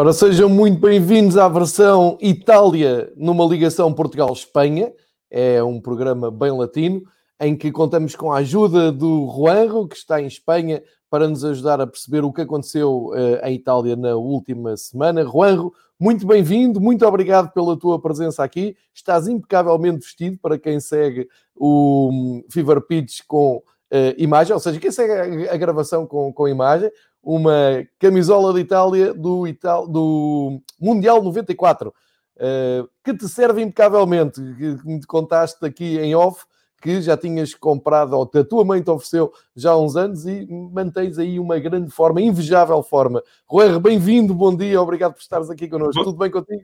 Ora, sejam muito bem-vindos à versão Itália numa ligação Portugal-Espanha. É um programa bem latino em que contamos com a ajuda do Juanro, que está em Espanha, para nos ajudar a perceber o que aconteceu uh, em Itália na última semana. Juanro, muito bem-vindo, muito obrigado pela tua presença aqui. Estás impecavelmente vestido para quem segue o um, Fever Pitch com uh, imagem, ou seja, quem segue a gravação com, com imagem uma camisola de Itália do, Ital... do Mundial 94, uh, que te serve impecavelmente. Que me contaste aqui em off que já tinhas comprado, ou que a tua mãe te ofereceu já há uns anos e mantens aí uma grande forma, invejável forma. Roer, bem-vindo, bom dia, obrigado por estares aqui connosco. Tudo bem contigo?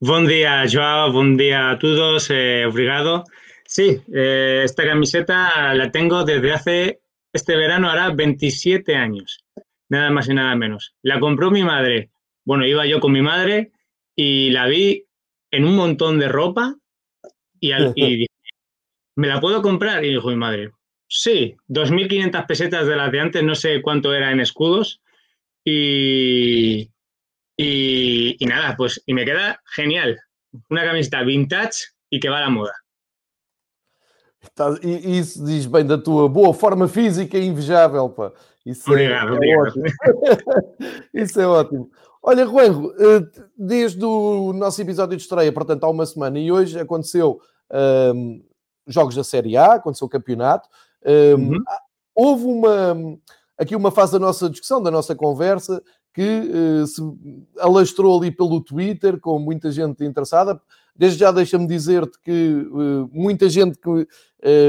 Bom dia, Joao, bom dia a todos, eh, obrigado. Sí, eh, esta camiseta la tengo desde hace este verano hará 27 años, nada más y nada menos. La compró mi madre. Bueno, iba yo con mi madre y la vi en un montón de ropa y, al, y dije, ¿me la puedo comprar? Y dijo mi madre, sí, 2.500 pesetas de las de antes, no sé cuánto era en escudos. Y, y, y nada, pues, y me queda genial. Una camiseta vintage y que va a la moda. E isso diz bem da tua boa forma física invejável, pá. Isso obrigado, é, obrigado. ótimo. isso é ótimo. Olha, Juanjo, desde o nosso episódio de estreia, portanto, há uma semana, e hoje aconteceu um, jogos da Série A, aconteceu o campeonato. Um, uhum. Houve uma, aqui uma fase da nossa discussão, da nossa conversa, que uh, se alastrou ali pelo Twitter, com muita gente interessada. Desde já deixa-me dizer-te que uh, muita gente que,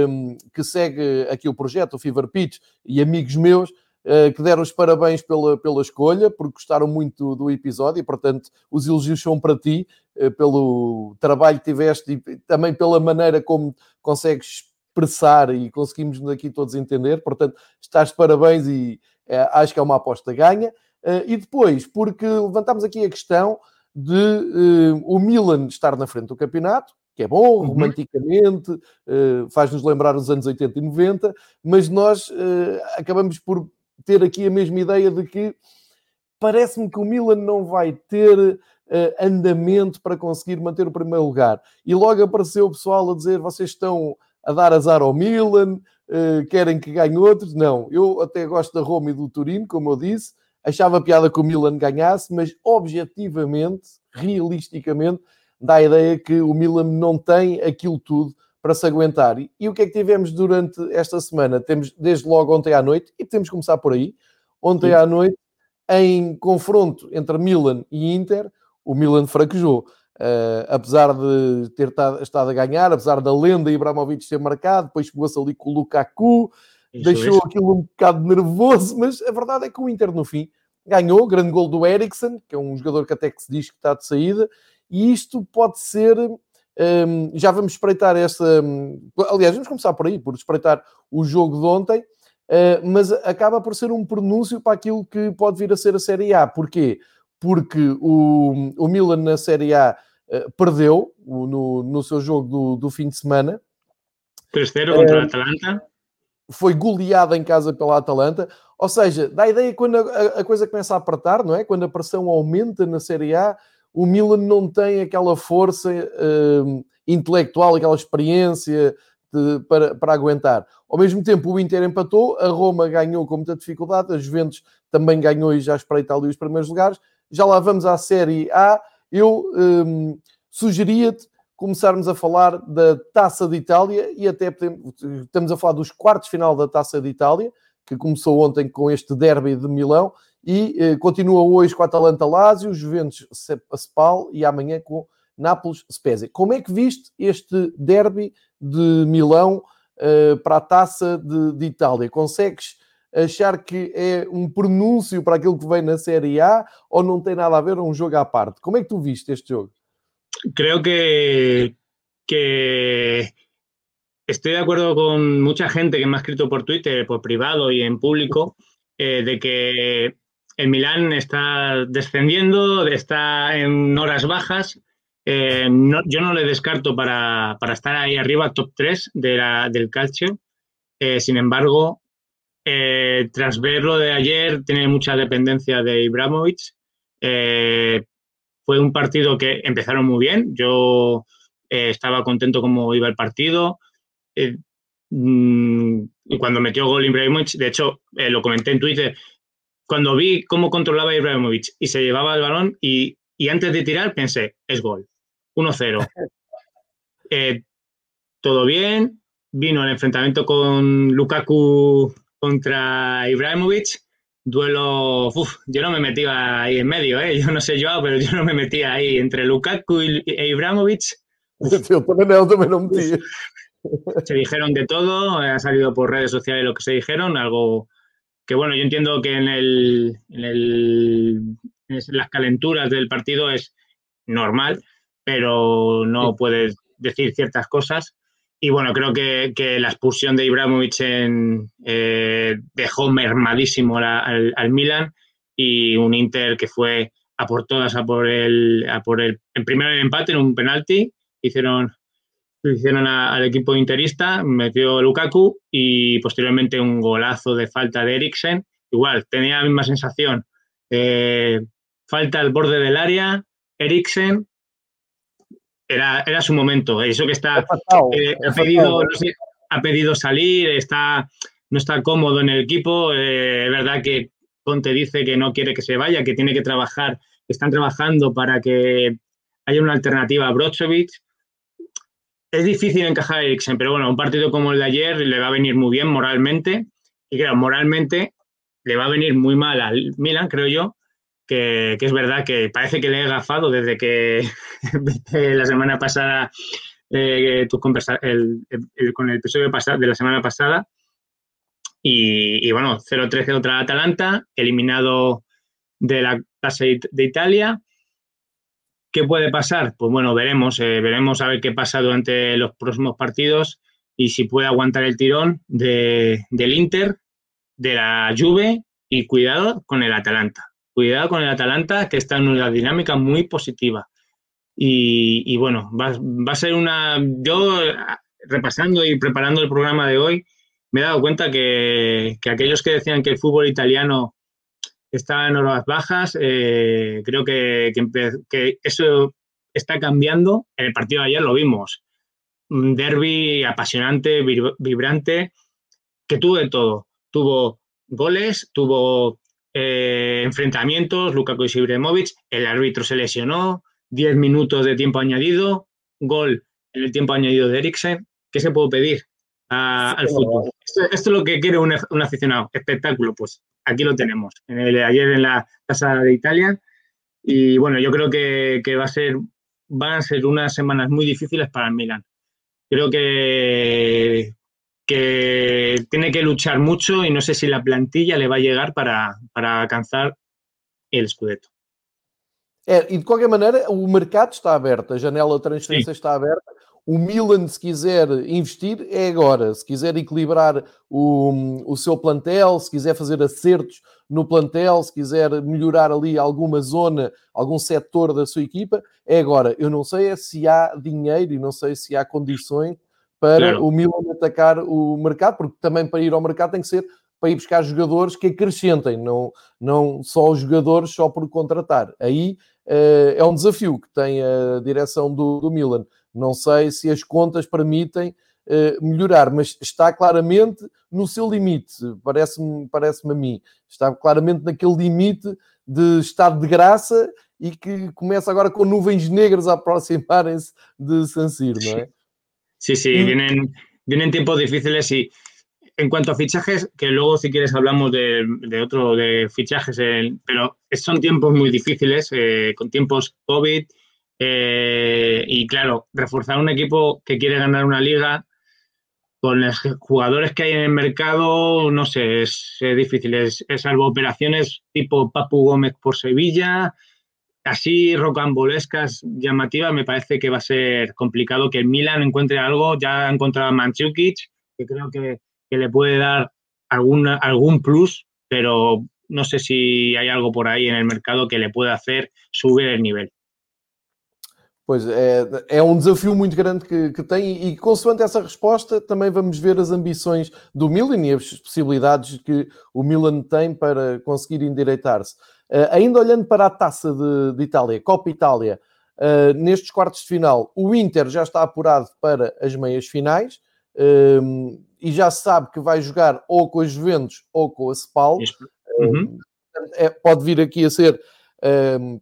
um, que segue aqui o projeto, o Fever Pitch, e amigos meus, uh, que deram os parabéns pela, pela escolha, porque gostaram muito do episódio, e portanto os elogios são para ti, uh, pelo trabalho que tiveste e também pela maneira como consegues expressar e conseguimos aqui todos entender. Portanto, estás de parabéns e acho que é uma aposta ganha. e depois, porque levantámos aqui a questão de uh, o Milan estar na frente do campeonato, que é bom, uhum. romanticamente, uh, faz-nos lembrar os anos 80 e 90, mas nós uh, acabamos por ter aqui a mesma ideia de que parece-me que o Milan não vai ter andamento para conseguir manter o primeiro lugar. E logo apareceu o pessoal a dizer: vocês estão a dar azar ao Milan, querem que ganhe outros. Não, eu até gosto da Roma e do Turino, como eu disse achava piada que o Milan ganhasse, mas objetivamente, realisticamente, dá a ideia que o Milan não tem aquilo tudo para se aguentar. E, e, o que é que tivemos durante esta semana? Temos desde logo ontem à noite, e podemos começar por aí, ontem Sim. à noite, em confronto entre Milan e Inter, o Milan fraquejou. Uh, apesar de ter estado a ganhar, apesar da lenda Ibrahimovic ter marcado, depois chegou-se ali com o Lukaku, deixou aquilo um bocado nervoso, mas a verdade é que o Inter no fim ganhou, grande gol do Eriksen, que é um jogador que até que se diz que está de saída, e isto pode ser. Um, já vamos espreitar essa. Um, aliás, vamos começar por aí, por espreitar o jogo de ontem, uh, mas acaba por ser um pronúncio para aquilo que pode vir a ser a Série A. Porquê? Porque o, o Milan na Série A uh, perdeu no, no seu jogo do, do fim de semana. 3-0 contra uh, a Atalanta foi goleada em casa pela Atalanta. Ou seja, dá a ideia quando a, a, coisa começa a apertar, não é? Quando a pressão aumenta na Série A, o Milan não tem aquela força uh, intelectual, aquela experiência de, para, para aguentar. Ao mesmo tempo, o Inter empatou, a Roma ganhou com muita dificuldade, a Juventus também ganhou e já espreita ali os primeiros lugares. Já lá vamos à Série A. Eu um, sugeria-te começarmos a falar da Taça de Itália e até podemos, estamos a falar dos quartos final da Taça de Itália, que começou ontem com este derby de Milão e eh, continua hoje com a Atalanta Lazio, Juventus Spal e amanhã com Nápoles Spezia. Como é que viste este derby de Milão eh, para a Taça de, de Itália? Consegues achar que é um pronúncio para aquilo que vem na Série A ou não tem nada a ver, é um jogo à parte? Como é que tu viste este jogo? Creo que que estoy de acuerdo con mucha gente que me ha escrito por Twitter, por privado y en público, eh, de que el Milán está descendiendo, está en horas bajas. Eh, yo no le descarto para, para estar ahí arriba, top 3 de la- del calcio. Eh, sin embargo, tras ver lo de ayer, tiene mucha dependencia de Ibrahimovic. Fue un partido que empezaron muy bien. Yo eh, estaba contento como iba el partido. Eh, mm, y cuando metió gol Ibrahimovic, de hecho, eh, lo comenté en Twitter, cuando vi cómo controlaba Ibrahimovic y se llevaba el balón y, y antes de tirar pensé, es gol, 1-0. Eh, todo bien, vino el enfrentamiento con Lukaku contra Ibrahimovic, duelo, uf, yo no me metía ahí en medio, ¿eh? yo no sé yo, pero yo no me metía ahí entre Lukaku y, e metia. se dijeron de todo, ha salido por redes sociales lo que se dijeron, algo que bueno, yo entiendo que en, el, en, el, en las calenturas del partido es normal, pero no puedes decir ciertas cosas. Y bueno, creo que, que la expulsión de Ibrahimovic en, eh, dejó mermadísimo la- al, al Milan y un Inter que fue a por todas, a por el, a por el, en primero el empate en un penalti, hicieron hicieron a- al equipo interista, metió Lukaku y posteriormente un golazo de falta de Eriksen. Igual, tenía la misma sensación. Eh, falta al borde del área, Eriksen. Era, era su momento. Eso que está fatal. eh, ha, pedido, fatal. no sé, ha pedido salir, está, no está cómodo en el equipo. eh, es verdad que Conte dice que no quiere que se vaya, que tiene que trabajar, que están trabajando para que haya una alternativa a Brozovic. Es difícil encajar a Eriksen, pero bueno, un partido como el de ayer le va a venir muy bien moralmente. Y claro, moralmente le va a venir muy mal al Milan, creo yo, que, es verdad que parece que le he gafado desde que la semana pasada eh, tu conversa- con el episodio de la semana pasada. Y, bueno, 0-13 contra Atalanta, eliminado de la Casa de It- de Italia. ¿Qué puede pasar? Pues bueno, veremos, eh, veremos a ver qué pasa durante los próximos partidos y si puede aguantar el tirón de- del Inter, de la Juve y cuidado con el Atalanta. Con el Atalanta que está en una dinámica muy positiva. Y, bueno, va, a ser una... Yo, eh, repasando y preparando el programa de hoy, me he dado cuenta que, que aquellos que decían que el fútbol italiano estaba en horas bajas, eh, creo que, que eso está cambiando. El partido de ayer lo vimos. Un derby apasionante, vibrante, que tuvo de todo. Tuvo goles, tuvo eh, enfrentamientos, Lukaku y Ibrahimovic, el árbitro se lesionó, 10 minutos de tiempo añadido, gol en el tiempo añadido de Eriksen. ¿Qué se puede pedir a- al fútbol? Esto, esto es lo que quiere un, un aficionado, espectáculo, pues aquí lo tenemos. En el- ayer en la Casa de Italia. Y bueno, yo creo que, que va a ser, van a ser unas semanas muy difíciles para el Milan. Creo que, que tiene que luchar mucho y no sé si la plantilla le va a llegar para, para alcanzar el Scudetto. É, e de qualquer maneira, o mercado está aberto, a janela de transferência está aberta. O Milan, se quiser investir, é agora. Se quiser equilibrar o, o seu plantel, se quiser fazer acertos no plantel, se quiser melhorar ali alguma zona, algum setor da sua equipa, é agora. Eu não sei é se há dinheiro e não sei se há condições para Claro. o Milan atacar o mercado, porque também para ir ao mercado tem que ser para ir buscar jogadores que acrescentem, não, não só os jogadores só por contratar. Aí eh, é um desafio que tem a direção do, do Milan. Não sei se as contas permitem eh, melhorar, mas está claramente no seu limite, parece-me parece a mim. Está claramente naquele limite de estado de graça e que começa agora com nuvens negras a aproximarem-se de San Siro, não é? Sí, sí, Y- vienen, vienen tiempos difíciles y en cuanto a fichajes, que luego si quieres hablamos de, de otro de fichajes, eh, pero son tiempos muy difíciles, eh, con tiempos COVID eh, y claro, reforzar un equipo que quiere ganar una liga con los jugadores que hay en el mercado, no sé, es, difícil, es, es salvo operaciones tipo Papu Gómez por Sevilla, así rocambolescas, llamativas, me parece que va a ser complicado que el Milan encuentre algo. Ya ha encontrado a Manchukic, que creo que, le puede dar alguna, algún plus, pero no sé si hay algo por aí en el mercado que le pueda hacer subir el nivel. Pois é, é um desafio muito grande que, que tem, e consoante essa resposta, também vamos ver as ambições do Milan e as possibilidades que o Milan tem para conseguir endireitar-se. Uh, ainda olhando para a taça de, de Itália, Copa Itália, uh, nestes quartos de final, o Inter já está apurado para as meias finais uh, e já sabe que vai jogar ou com a Juventus ou com a Spal. Uhum. É, pode vir aqui a ser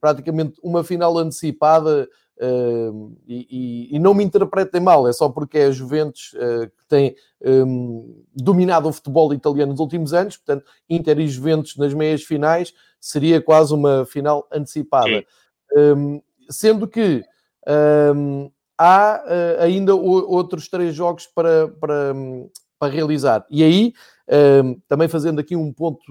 praticamente uma final antecipada Uh, e, e, não me interpretem mal, é só porque é a Juventus uh, que tem um, dominado o futebol italiano nos últimos anos, portanto, Inter e Juventus nas meias finais seria quase uma final antecipada. Um, sendo que um, há uh, ainda o, outros três jogos para, para, para realizar, e aí também fazendo aqui um ponto,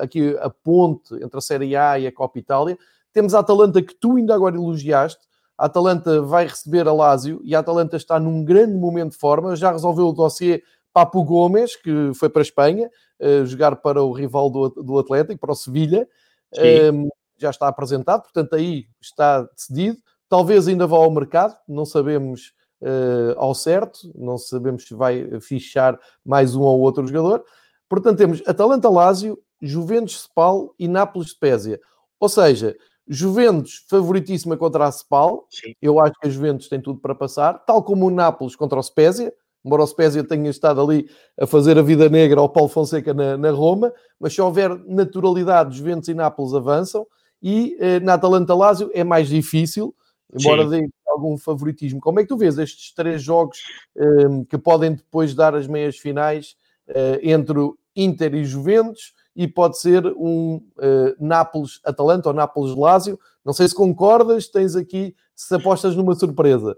aqui a ponte entre a Série A e a Copa Itália, temos a Atalanta que tu ainda agora elogiaste a Atalanta vai receber a Lazio e a Atalanta está num grande momento de forma. Já resolveu o dossiê Papo Gomes, que foi para a Espanha, uh, jogar para o rival do, do Atlético, para o Sevilha. Um, ehm, já está apresentado, portanto, aí está decidido. Talvez ainda vá ao mercado, não sabemos uh, ao certo, não sabemos se vai fichar mais um ou outro jogador. Portanto, temos Atalanta-Lazio, Juventus-Spal e Nápoles-Spezia. Ou seja, Juventus favoritíssima contra a. Sim. Eu acho que a Juventus tem tudo para passar, tal como o Nápoles contra o Spezia. Embora o Spezia tenha estado ali a fazer a vida negra ao Paulo Fonseca na, na Roma, mas se houver naturalidade, Juventus e Nápoles avançam. E eh, na Atalanta-Lazio é mais difícil, embora dê algum favoritismo. Como é que tu vês estes três jogos eh, que podem depois dar as meias finais eh, entre o Inter e Juventus? E pode ser um uh, Nápoles-Atalanta ou Nápoles-Lásio. Não sei se concordas, tens aqui, se apostas numa surpresa.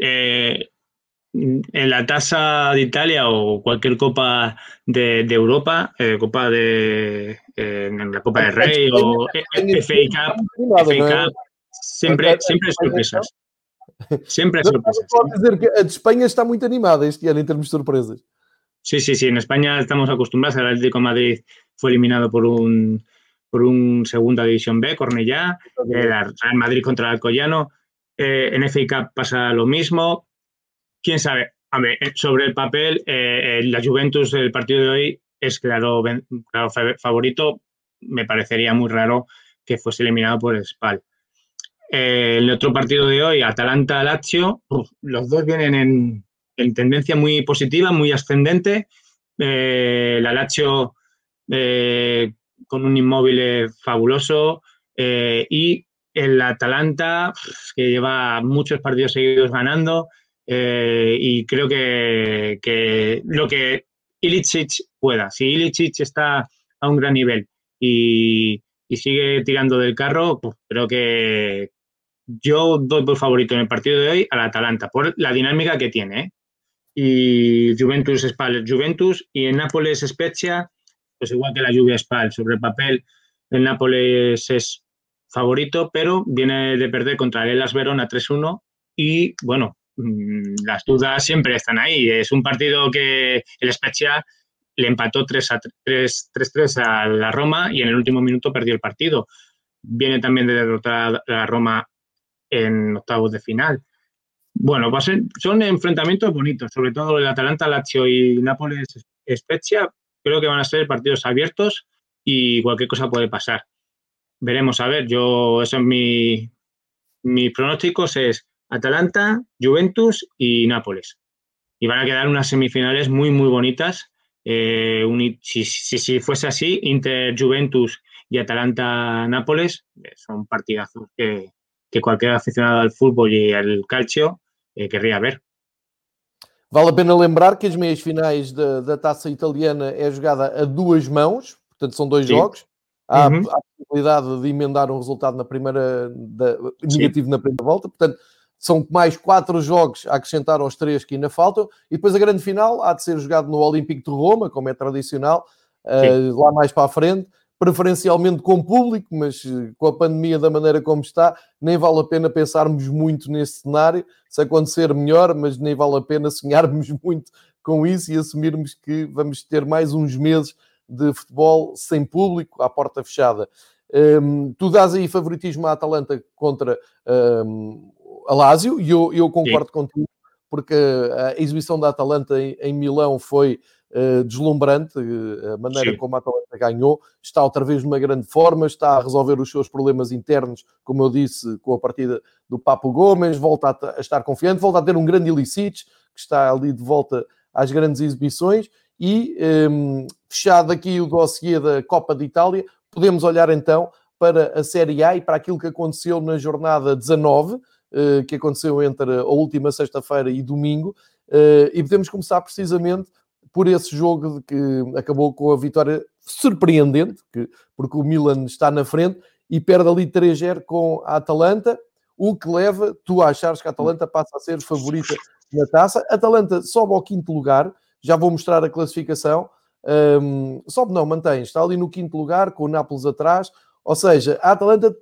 Eh, en la tasa de Italia o cualquier copa de, de Europa, eh, copa de eh, la Copa del Rey o FA Cup, FA Cup siempre, siempre sorpresas. Siempre sorpresas. Pode dizer que a de Espanha está muito animada este ano em termos de surpresas. Sí, sí, sí. En España estamos acostumbrados. El Atlético de Madrid fue eliminado por un, por un segunda división B, Cornellá. El Real Madrid contra el Alcoyano. Eh, en FA Cup pasa lo mismo. Quién sabe. A ver, eh, sobre el papel, eh, la Juventus del partido de hoy es claro, claro favorito. Me parecería muy raro que fuese eliminado por el Spal. Eh, el otro partido de hoy, Atalanta-Lazio, los dos vienen en, en tendencia muy positiva, muy ascendente. Eh, la Lazio eh, con un inmóvil fabuloso eh, y el Atalanta que lleva muchos partidos seguidos ganando eh, y creo que, que, lo que Ilicic pueda. Si Ilicic está a un gran nivel y, y sigue tirando del carro, pues creo que yo doy por favorito en el partido de hoy al Atalanta por la dinámica que tiene. Y Juventus Spal Juventus y en Nápoles Spezia, pues igual que la lluvia Spal, sobre el papel el Nápoles es favorito, pero viene de perder contra el Elas Verona 3-1 y bueno, mm, las dudas siempre están ahí. Es un partido que el Spezia le empató 3-3 a la Roma y en el último minuto perdió el partido. Viene también de derrotar a la Roma en octavos de final. Bueno, va a ser, son enfrentamientos bonitos, sobre todo el Atalanta, Lazio y Nápoles Spezia. Creo que van a ser partidos abiertos y cualquier cosa puede pasar. Veremos, a ver, yo, eso es mi, mis pronósticos es Atalanta, Juventus y Nápoles. Y van a quedar unas semifinales muy, muy bonitas. Eh, si, si, si, fuese así, Inter, Juventus y Atalanta-Nápoles eh, son partidazos que, que cualquier aficionado al fútbol y al calcio querria ver. Vale a pena lembrar que as meias finais da, da taça italiana é jogada a duas mãos, portanto são dois Sim. jogos. Há, uhum. há, a possibilidade de emendar um resultado na primeira, da, negativo na primeira volta, portanto são mais quatro jogos a acrescentar aos três que ainda faltam, e depois a grande final há de ser jogado no Olímpico de Roma, como é tradicional, uh, lá mais para a frente, preferencialmente com público, mas eh, com a pandemia da maneira como está, nem vale a pena pensarmos muito nesse cenário. Se acontecer, melhor, mas nem vale a pena sonharmos muito com isso e assumirmos que vamos ter mais uns meses de futebol sem público, à porta fechada. Um, tu dás aí favoritismo à Atalanta contra um, a Lazio, e eu, eu concordo Sim. contigo, porque a exibição da Atalanta em, em Milão foi uh, deslumbrante, uh, a maneira Sim. como a Atalanta ganhou, está outra vez numa grande forma, está a resolver os seus problemas internos, como eu disse, com a partida do Papo Gomes, volta a, a estar confiante, volta a ter um grande Ilicic, que está ali de volta às grandes exibições, e um, fechado aqui o dossiê da Copa de Itália, podemos olhar então para a Série A e para aquilo que aconteceu na jornada 19, eh, que aconteceu entre a última sexta-feira e domingo, eh, e podemos começar precisamente por esse jogo que acabou com a vitória surpreendente, porque o Milan está na frente e perde ali 3-0 com a Atalanta, o que leva tu a achares que a Atalanta passa a ser favorita na taça. A Atalanta sobe ao quinto lugar, já vou mostrar a classificação. Um, sobe não, mantém, está ali no quinto lugar, com o Nápoles atrás, ou seja, a Atalanta,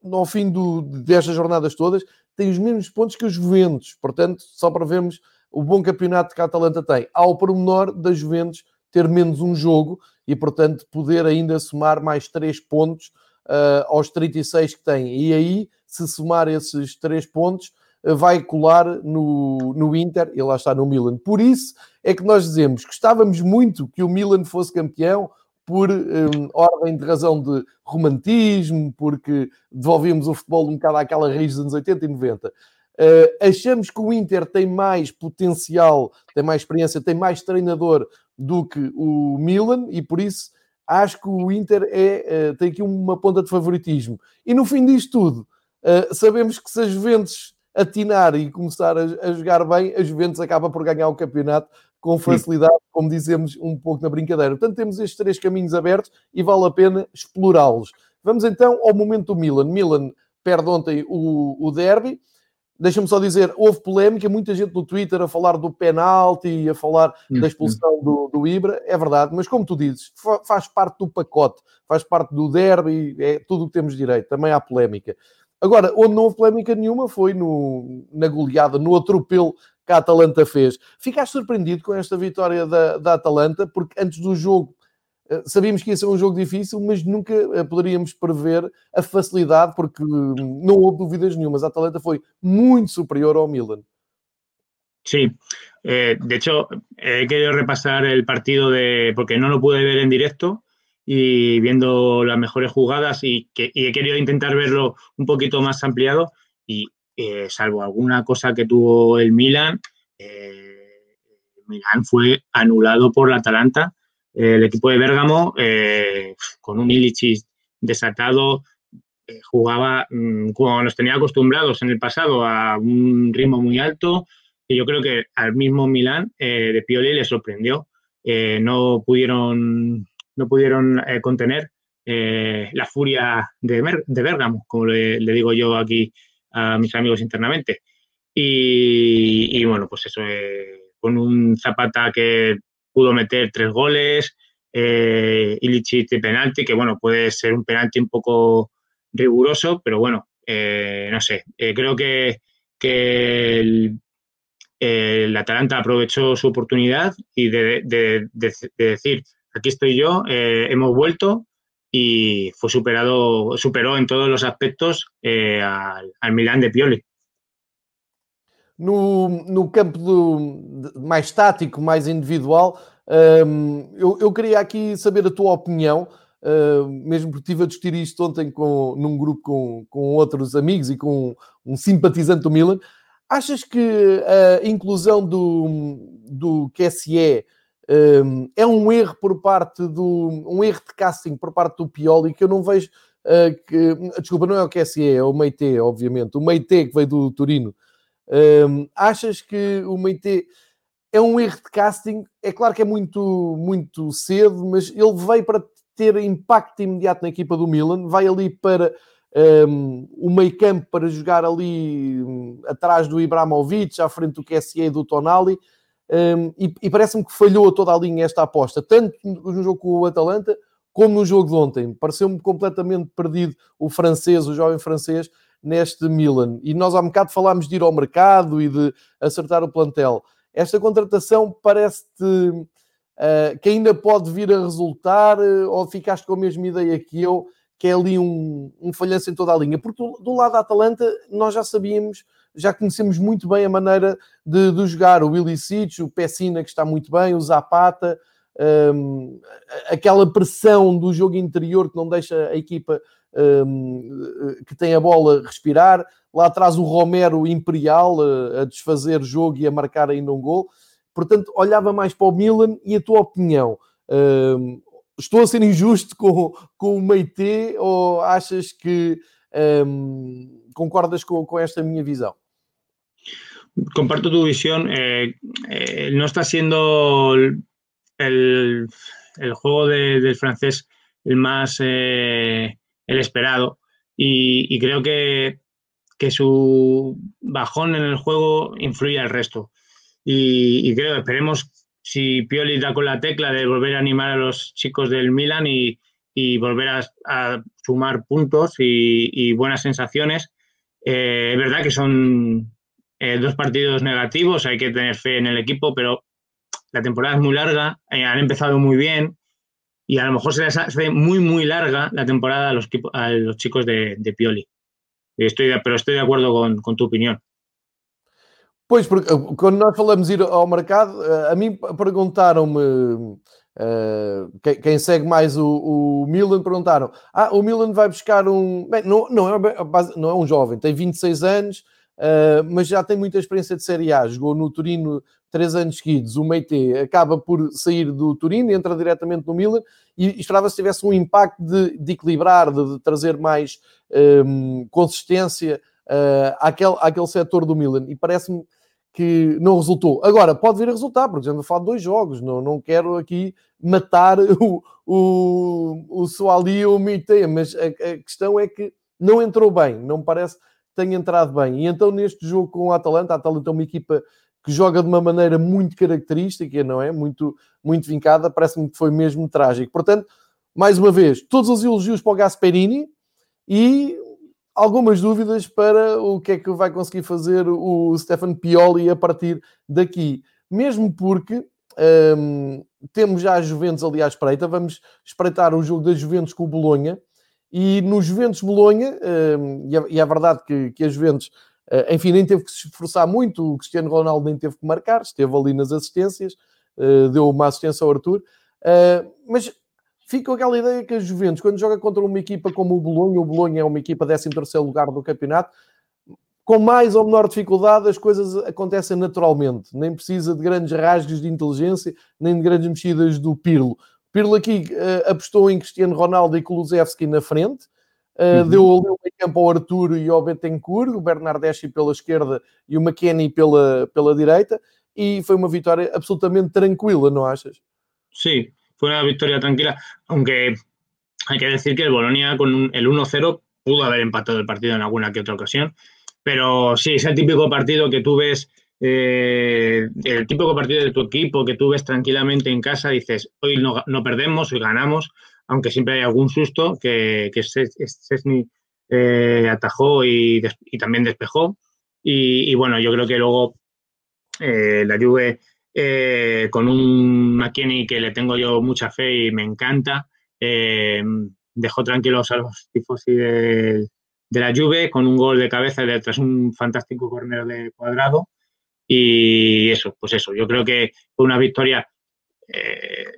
no fim do, destas jornadas todas, tem os mesmos pontos que os Juventus, portanto, só para vermos o bom campeonato que a Atalanta tem. Ao pormenor da Juventus ter menos um jogo e, portanto, poder ainda somar mais três pontos uh, aos 36 que tem. E aí, se somar esses três pontos, vai colar no, no Inter e lá está no Milan. Por isso é que nós dizemos que gostávamos muito que o Milan fosse campeão por um, ordem de razão de romantismo, porque devolvíamos o futebol um bocado àquela raiz dos anos 80 e 90. Uh, achamos que o Inter tem mais potencial, tem mais experiência, tem mais treinador do que o Milan e por isso acho que o Inter é, uh, tem aqui uma ponta de favoritismo. E no fim disto tudo, uh, sabemos que se as Juventus atinar e começar a, a, jogar bem, a Juventus acaba por ganhar o campeonato com facilidade, Sim. como dizemos um pouco na brincadeira. Portanto, temos estes três caminhos abertos e vale a pena explorá-los. Vamos então ao momento do Milan. Milan perde ontem o, o derby. Deixa-me só dizer, houve polémica, muita gente no Twitter a falar do penalti, a falar da expulsão do, do Ibra, é verdade, mas como tu dizes, faz parte do pacote, faz parte do derby, é tudo o que temos direito, também há polémica. Agora, onde não houve polémica nenhuma foi no, na goleada, no atropelo que a Atalanta fez. Ficaste surpreendido com esta vitória da, da Atalanta, porque antes do jogo sabíamos que ia ser um jogo difícil, mas nunca eh, poderíamos prever a facilidade, porque não houve dúvidas nenhumas. A Atalanta foi muito superior ao Milan. Sí, eh, de hecho, he querido repasar el partido de, porque no lo pude ver en directo, y viendo las mejores jugadas y, que, he querido intentar verlo un poquito más ampliado y eh, salvo alguna cosa que tuvo el Milan, eh, Milan fue anulado por la Atalanta. El equipo de Bérgamo, eh, con un Illich desatado, jugaba mm, como nos tenía acostumbrados en el pasado a un ritmo muy alto y yo creo que al mismo Milan de Pioli le sorprendió. no pudieron no pudieron eh, contener eh, la furia de, de Bérgamo, como le, digo yo aquí a mis amigos internamente. Y, bueno, pues eso, eh, con un Zapata que pudo meter tres goles, eh, Illich de penalti, que bueno, puede ser un penalti un poco riguroso, pero bueno, no sé, creo que, que el, Atalanta aprovechó su oportunidad y de decir, aquí estoy yo, eh, hemos vuelto y fue superado, superó en todos los aspectos eh, al, al Milan de Pioli. No, no campo do, mais tático, mais individual, um, eu, eu, queria aqui saber a tua opinião, uh, mesmo porque estive a discutir isto ontem com, num grupo com, com outros amigos e com um simpatizante do Milan. Achas que a inclusão do, do QSE um, é um erro por parte do. um erro de casting por parte do Pioli que eu não vejo. Uh, que, desculpa, não é o QSE, é o Meite, obviamente. O Meite que veio do Turino. Um, achas que o Meite é um erro de casting? É claro que é muito, muito cedo, mas ele veio para ter impacto imediato na equipa do Milan, vai ali para um, o meio campo para jogar ali um, atrás do Ibrahimovic, à frente do QSE e do Tonali. Um, e, e parece-me que falhou toda a linha esta aposta, tanto no jogo com o Atalanta como no jogo de ontem. Pareceu-me completamente perdido o francês, o jovem francês, neste Milan. E nós há um bocado falámos de ir ao mercado e de acertar o plantel. Esta contratação parece-te uh, que ainda pode vir a resultar uh, ou ficaste com a mesma ideia que eu, que é ali um, um falhanço em toda a linha? Porque do, do lado da Atalanta nós já sabíamos já conhecemos muito bem a maneira de, de jogar. O Ilicic, o Pessina, que está muito bem, o Zapata, um, aquela pressão do jogo interior que não deixa a equipa que tem a bola respirar. Lá atrás o Romero Imperial a, a desfazer jogo e a marcar ainda um gol. Portanto, olhava mais para o Milan e a tua opinião. Um, estou a ser injusto com, com o Meite ou achas que um, concordas com, com esta minha visão? comparto tu visión. Eh, eh, está el, juego de, del francés el más eh, el esperado y, creo que, que, su bajón en el juego influye al resto. Y, creo, esperemos si Pioli da con la tecla de volver a animar a los chicos del Milan y, y volver a, a, sumar puntos y, buenas sensaciones. Eh, es verdad que son eh, dos partidos negativos, hay que tener fe en el equipo, pero la temporada es muy larga, eh, han empezado muy bien y a lo mejor se les hace muy, muy larga la temporada a los, a los chicos de, de Pioli. Estoy pero estoy de acordo con, con tu opinión. Pois, porque eh, quando nós falamos ir ao mercado, eh, a mim perguntaram-me, uh, quem, quem, segue mais o, o, Milan, perguntaram: Ah, o Milan vai buscar um. Bem, não, não, é, não é um jovem, tem 26 anos, Uh, mas já tem muita experiência de Série A, jogou no Turino três anos seguidos. O Meite acaba por sair do Turino, entra diretamente no Milan e esperava se tivesse um impacto de, de equilibrar, de, de, trazer mais um, consistência uh, àquele, àquele setor do Milan. E parece-me que não resultou. Agora, pode vir a resultar, porque já ando a falar de dois jogos, não, não quero aqui matar o, o, o Soali ou o Meite, mas a, a questão é que não entrou bem, não parece tem entrado bem. E então, neste jogo com o Atalanta, a Atalanta é uma equipa que joga de uma maneira muito característica, não é? Muito, muito vincada, parece-me que foi mesmo trágico. Portanto, mais uma vez, todos os elogios para o Gasperini e algumas dúvidas para o que é que vai conseguir fazer o Stefano Pioli a partir daqui. Mesmo porque hum, temos já a Juventus ali à espreita, vamos espreitar o jogo da Juventus com o Bolonha e no Juventus Bolonha, hum, e é verdade que, a Juventus, eh, enfim, nem teve que se esforçar muito, o Cristiano Ronaldo nem teve que marcar, esteve ali nas assistências, eh, deu uma assistência ao Arthur, eh, mas fica aquela ideia que a Juventus, quando joga contra uma equipa como o Bolonha, o Bolonha é uma equipa 13 terceiro lugar do campeonato, com mais ou menor dificuldade as coisas acontecem naturalmente, nem precisa de grandes rasgos de inteligência, nem de grandes mexidas do Pirlo. Pirlo aqui uh, apostou em Cristiano Ronaldo e Kulusevski na frente, uh, uhum. deu ali o campo ao Arturo e ao Betancourt, o Bernardeschi pela esquerda e o McKennie pela, pela direita, e foi uma vitória absolutamente tranquila, não achas? Sí, fue una victoria tranquila, aunque hay que decir que el Bolonia con un, el 1-0 pudo haber empatado el partido en alguna que otra ocasión, pero sí, es el típico partido que tú ves eh, el típico partido de tu equipo que tú ves tranquilamente en casa, dices, hoy no, no perdemos, hoy ganamos, aunque siempre hay algún susto que, que Sesni eh, atajó y, y, también despejó. Y, bueno, yo creo que luego eh, la Juve eh, con un McKinney que le tengo yo mucha fe y me encanta, eh, dejó tranquilos a los tifosi de, de la Juve con un gol de cabeza tras un fantástico corner de cuadrado y eso, pues eso, yo creo que fue una victoria eh,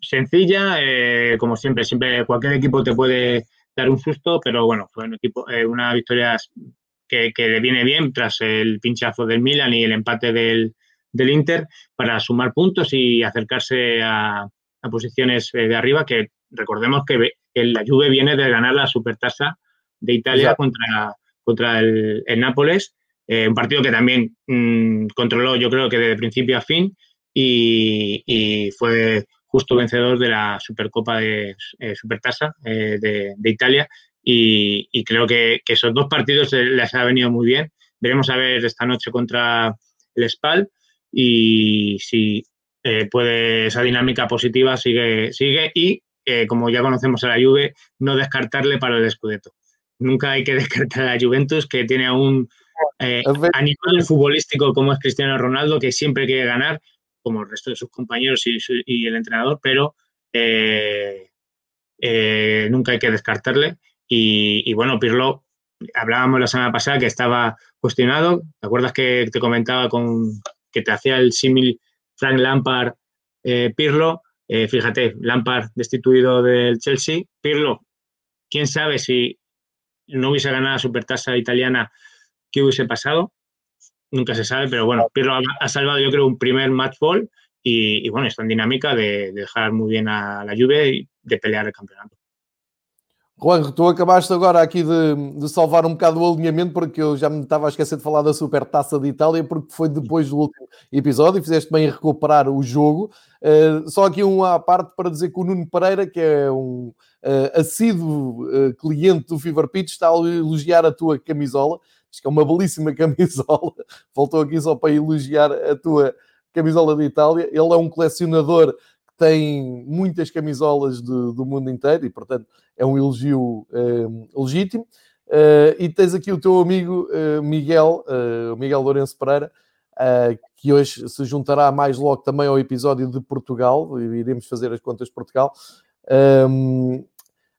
sencilla, eh, como siempre, siempre cualquier equipo te puede dar un susto, pero bueno, fue un equipo, eh, una victoria que, que, le viene bien tras el pinchazo del Milan y el empate del, del Inter para sumar puntos y acercarse a, a posiciones eh, de arriba, que recordemos que, que, la Juve viene de ganar la supertasa de Italia contra, contra el, el Nápoles eh, un partido que también mmm, controló, yo creo que de principio a fin, y, y fue justo vencedor de la Supercopa de eh, Supertasa eh, de, de, Italia. Y, y creo que, esos dos partidos les ha venido muy bien. Veremos a ver esta noche contra el Spal y si eh, puede esa dinámica positiva sigue, sigue y como ya conocemos a la Juve, no descartarle para el Scudetto. Nunca hay que descartar a la Juventus, que tiene un eh, animal futbolístico como es Cristiano Ronaldo, que siempre quiere ganar, como el resto de sus compañeros y, el entrenador, pero eh, nunca hay que descartarle. Y, bueno, Pirlo, hablábamos la semana pasada que estaba cuestionado. ¿Te acuerdas que te comentaba con que te hacía el símil Frank Lampard, Pirlo? Eh, fíjate, Lampard destituido del Chelsea, Pirlo, quién sabe si no hubiese ganado la supertasa italiana, qué hubiese pasado. Nunca se sabe, pero bueno, Pirlo ha, salvado yo creo un primer match ball y, bueno, está en dinámica de, de, dejar muy bien a la Juve y de pelear el campeonato. Juan, tu acabaste agora aqui de, de, salvar um bocado o alinhamento, porque eu já me estava a esquecer de falar da Super Taça de Itália, porque foi depois do último episódio e fizeste bem recuperar o jogo. Uh, só aqui uma à parte para dizer que o Nuno Pereira, que é um uh, assíduo uh, cliente do Fever Pitch, está a elogiar a tua camisola. Diz que é uma belíssima camisola. Voltou aqui só para elogiar a tua camisola de Itália. Ele é um colecionador tem muitas camisolas de, do mundo inteiro e, portanto, é um elogio uh, legítimo. Uh, e tens aqui o teu amigo uh, Miguel, Miguel Lourenço Pereira, que hoje se juntará mais logo também ao episódio de Portugal, iremos fazer as contas de Portugal. Um,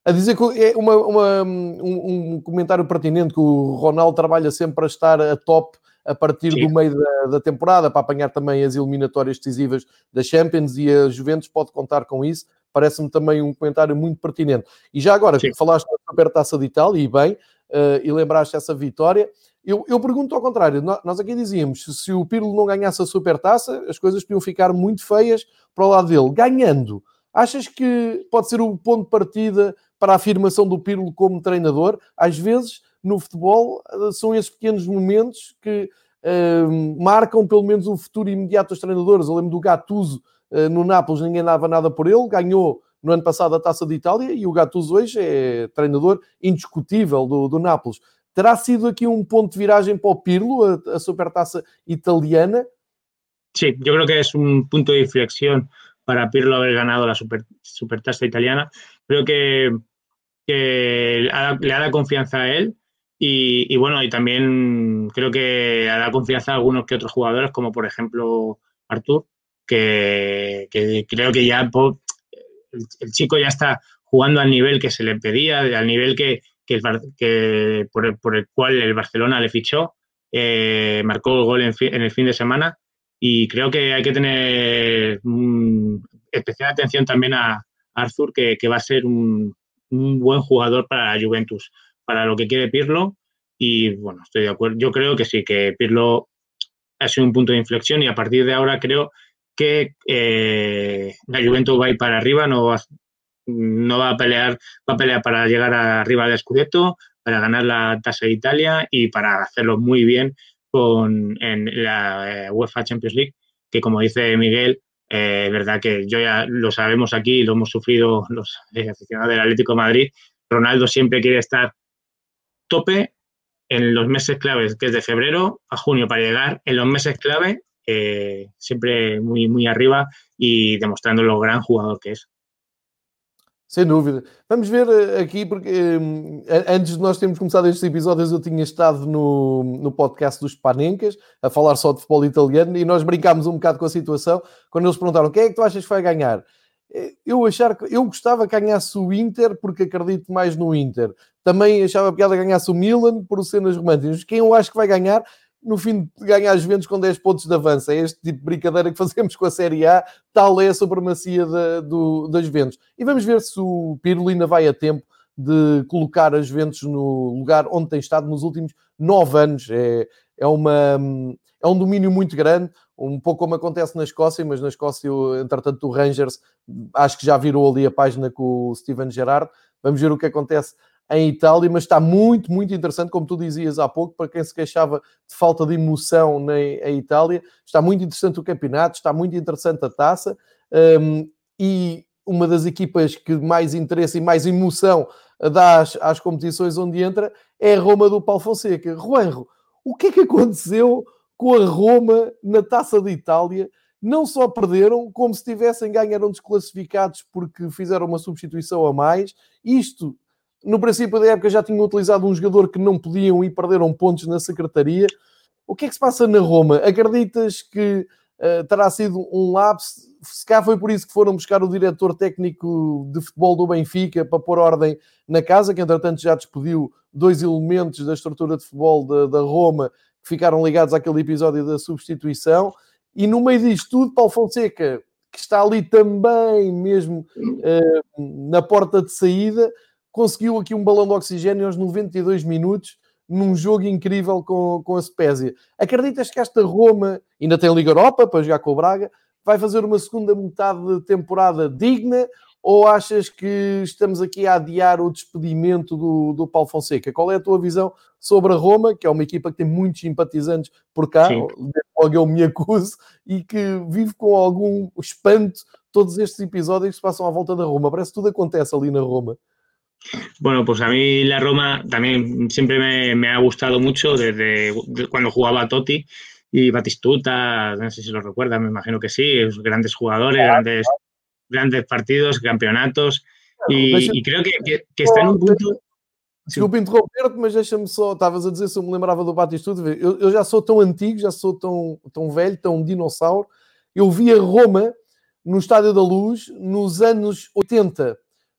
a dizer que é uma, uma, um, um, comentário pertinente que o Ronaldo trabalha sempre para estar a top a partir Sim. do meio da, da, temporada, para apanhar também as eliminatórias decisivas da Champions e a Juventus pode contar com isso. Parece-me também um comentário muito pertinente. E já agora, Sim. falaste da Supertaça de Itália, e bem, uh, e lembraste essa vitória, eu, eu, pergunto ao contrário, nós aqui dizíamos, se o Pirlo não ganhasse a Supertaça, as coisas podiam ficar muito feias para o lado dele. Ganhando, achas que pode ser o ponto de partida para a afirmação do Pirlo como treinador? Às vezes no futebol eh, são esses pequenos momentos que uh, marcam pelo menos o futuro imediato dos treinadores. Eu lembro do Gattuso uh, no Nápoles, ninguém dava nada por ele, ganhou no ano passado a Taça de Itália e o Gattuso hoje é treinador indiscutível do, do Nápoles. Terá sido aqui um ponto de viragem para o Pirlo, a, a supertaça italiana? Sí, yo creo que es un punto de inflexión para Pirlo haber ganado la super, supertasa italiana. Creo que, le ha confianza a él Y, bueno, y también creo que da confianza a algunos que otros jugadores, como por ejemplo Artur, que, creo que ya el, chico ya está jugando al nivel que se le pedía, al nivel que, que, por, el, cual el Barcelona le fichó, eh, marcó el gol en, el fin de semana y creo que hay que tener especial atención también a, Arthur, que, va a ser un, un buen jugador para la Juventus para lo que quiere Pirlo y bueno, estoy de acuerdo. Yo creo que sí, que Pirlo ha sido un punto de inflexión y a partir de ahora creo que eh, la Juventus va a ir para arriba, no va, no va a pelear, va a pelear para llegar arriba del Scudetto, para ganar la tasa de Italia y para hacerlo muy bien con en la eh, UEFA Champions League, que como dice Miguel, eh, es verdad que yo ya lo sabemos aquí, lo hemos sufrido los aficionados del Atlético de Madrid. Ronaldo siempre quiere estar tope en los meses claves, que es de febrero a junio para llegar en los meses clave, eh, sempre muy, muy arriba e demonstrando o gran jugador que é. Sem dúvida. Vamos ver eh, aqui, porque um, antes de nós termos começado estes episódios, eu tinha estado no, no podcast dos Panencas a falar só de futebol italiano e nós brincámos um bocado com a situação quando eles perguntaram quem é que tu achas que vai ganhar? Eh, eu achar que eu gostava que ganhasse o Inter porque acredito mais no Inter. Também achava piada ganhasse o Milan por cenas românticas. Quem eu acho que vai ganhar, no fim, ganhar as Juventus com 10 pontos de avanço. É este tipo de brincadeira que fazemos com a Série A. Tal é a supremacia da, do, das Juventus. E vamos ver se o Pirlo ainda vai a tempo de colocar as Juventus no lugar onde tem estado nos últimos nove anos. É, é, uma, é um domínio muito grande um pouco como acontece na Escócia, mas na Escócia, entretanto, o Rangers acho que já virou ali a página com o Steven Gerrard. Vamos ver o que acontece em Itália, mas está muito, muito interessante, como tu dizias há pouco, para quem se queixava de falta de emoção na, em Itália. Está muito interessante o campeonato, está muito interessante a taça. Um, e uma das equipas que mais interesse e mais emoção dá às, às competições onde entra é a Roma do Paulo Fonseca. Juanro, o que é que aconteceu com a Roma na Taça de Itália, não só perderam, como se tivessem ganho, eram desclassificados porque fizeram uma substituição a mais. Isto, no princípio da época, já tinham utilizado um jogador que não podiam e perderam pontos na secretaria. O que é que se passa na Roma? Acreditas que uh, terá sido um lapso? Se cá foi por isso que foram buscar o diretor técnico de futebol do Benfica para pôr ordem na casa, que entretanto já despediu dois elementos da estrutura de futebol da, da Roma que ficaram ligados àquele episódio da substituição. E no meio disto tudo, Paulo Fonseca, que está ali também mesmo uh, na porta de saída, conseguiu aqui um balão de oxigênio aos 92 minutos, num jogo incrível com, com a Spezia. Acreditas que esta Roma, ainda tem Liga Europa para jogar com o Braga, vai fazer uma segunda metade de temporada digna ou achas que estamos aqui a adiar o despedimento do, do Paulo Fonseca? Qual é a tua visão sobre a Roma, que é uma equipa que tem muitos simpatizantes por cá, logo eu me acuso, e que vive com algum espanto todos estes episódios que se passam à volta da Roma? Parece que tudo acontece ali na Roma. Bueno, pues a mí la Roma también siempre me, me ha gustado mucho desde cuando jugaba Totti y Batistuta, no sé si lo recuerdan, me imagino que sí, grandes jugadores, grandes grandes partidos, campeonatos, e, e creio que, que, que, está num ponto. Desculpa interromper-te, mas deixa-me só. Estavas a dizer se eu me lembrava do Batistuta. Eu, eu já sou tão antigo, já sou tão, tão velho, tão dinossauro. Eu vi a Roma no Estádio da Luz nos anos 80,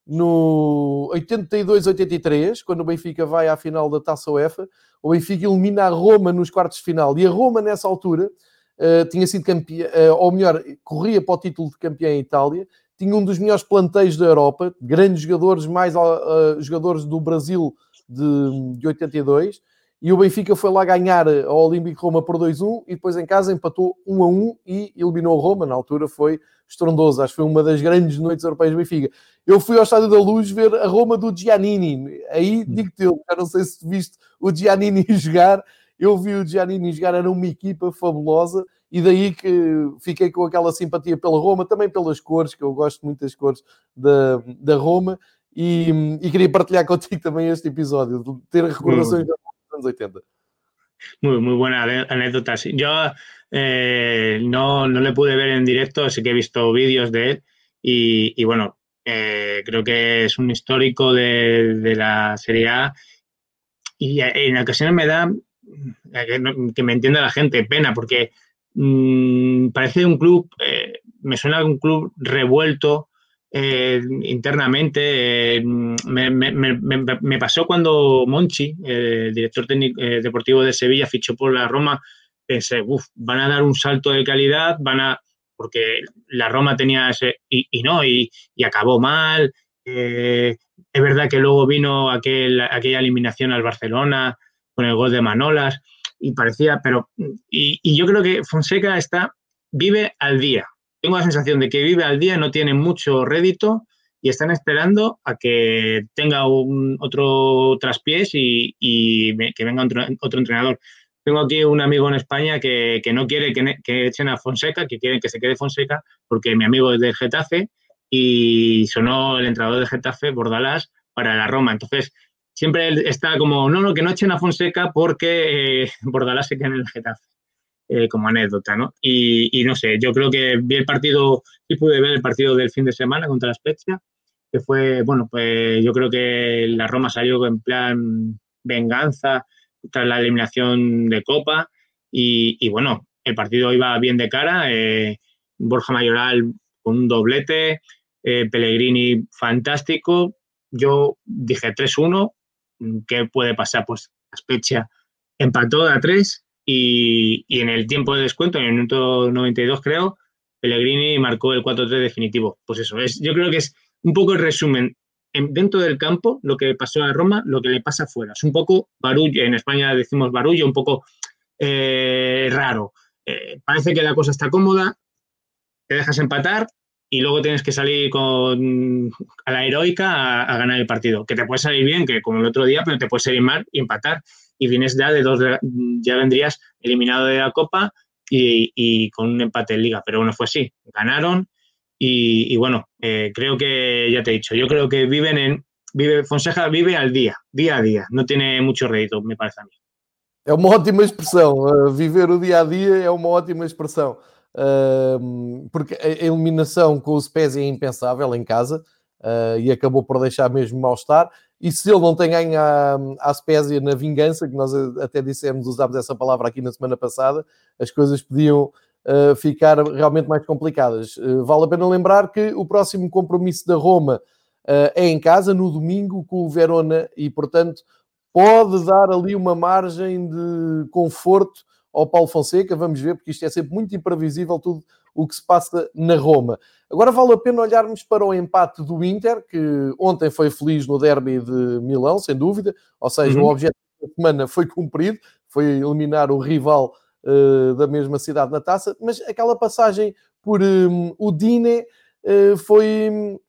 no 82, 83, quando o Benfica vai à final da Taça UEFA. O Benfica elimina a Roma nos quartos de final. E a Roma, nessa altura, uh, tinha sido campeão, uh, ou melhor, corria para o título de campeão em Itália, tinha um dos melhores planteios da Europa, grandes jogadores, mais uh, jogadores do Brasil de, de 82, e o Benfica foi lá ganhar ao Olímpico Roma por 2-1 e depois em casa empatou 1-1 e eliminou o Roma. Na altura foi estrondoso, acho que foi uma das grandes noites europeias do Benfica. Eu fui ao Estádio da Luz ver a Roma do Giannini. Aí digo-te eu, já não sei se viste o Giannini jogar, eu vi o Giannini jogar, era uma equipa fabulosa e daí que fiquei com aquela simpatia pela Roma, também pelas cores, que eu gosto muito das cores da, da Roma e, e queria partilhar contigo também este episódio, de ter recordações dos anos 80. Muy, muy buena anécdota. Yo eh, no, no, le pude ver en directo, sí que he visto vídeos de él y, bueno, eh, creo que es un histórico de, de, la Serie A y en ocasiones me da que me entienda la gente, pena, porque mmm, parece un club, eh, me suena a un club revuelto eh, internamente. Eh, me, me, pasó cuando Monchi, el director técnico, eh, deportivo de Sevilla, fichó por la Roma. Pensé, uff, van a dar un salto de calidad, van a. Porque la Roma tenía ese. Y, y no, y, y, acabó mal. es verdad que luego vino aquel, aquella eliminación al Barcelona con el gol de Manolas y parecía, pero, y, y, yo creo que Fonseca está, vive al día. Tengo la sensación de que vive al día, no tiene mucho rédito y están esperando a que tenga un, otro traspiés y, y que venga otro, otro, entrenador. Tengo aquí un amigo en España que, que no quiere que, que, echen a Fonseca, que quiere que se quede Fonseca, porque mi amigo es del Getafe y sonó el entrenador de Getafe, Bordalás, para la Roma. Entonces, siempre está como, no, no, que no echen a Fonseca porque eh, Bordalás se queda en el Getafe, eh, como anécdota, ¿no? Y, y, no sé, yo creo que vi el partido, sí pude ver el partido del fin de semana contra la Spezia, que fue, bueno, pues yo creo que la Roma salió en plan venganza tras la eliminación de Copa y, bueno, el partido iba bien de cara, eh, Borja Mayoral con un doblete, eh, Pellegrini fantástico, yo dije 3-1, ¿qué puede pasar? Pues Spezia empató a 3 y, y, en el tiempo de descuento, en el minuto 92 creo, Pellegrini marcó el 4-3 definitivo. Pues eso, es, yo creo que es un poco el resumen. En, dentro del campo, lo que pasó a Roma, lo que le pasa afuera. Es un poco barullo, en España decimos barullo, un poco eh, raro. Eh, parece que la cosa está cómoda, te dejas empatar y luego tienes que salir con a la heroica a, a, ganar el partido. Que te puede salir bien, que como el otro día, pero te puede salir mal y empatar. Y vienes ya de dos, ya vendrías eliminado de la Copa y, y con un empate en Liga. Pero bueno, fue así. Ganaron y, y bueno, eh, creo que ya te he dicho, yo creo que viven en. Vive, Fonseca vive al día, día a día. No tiene mucho rédito, me parece a mí. É uma ótima expressão. Uh, viver o dia a dia é uma ótima expressão. uh, porque a eliminação com o Spezia é impensável em casa uh, e acabou por deixar mesmo mal-estar. E se ele não tem ganho à, à Spezia na vingança, que nós até dissemos, usámos essa palavra aqui na semana passada, as coisas podiam uh, ficar realmente mais complicadas. Uh, vale a pena lembrar que o próximo compromisso da Roma uh, é em casa, no domingo, com o Verona, e portanto pode dar ali uma margem de conforto ao Paulo Fonseca. Vamos ver, porque isto é sempre muito imprevisível, tudo o que se passa na Roma. Agora vale a pena olharmos para o empate do Inter, que ontem foi feliz no derby de Milão, sem dúvida, ou seja, uhum. o objetivo da semana foi cumprido, foi eliminar o rival uh, da mesma cidade na taça, mas aquela passagem por um, o Dine uh, foi,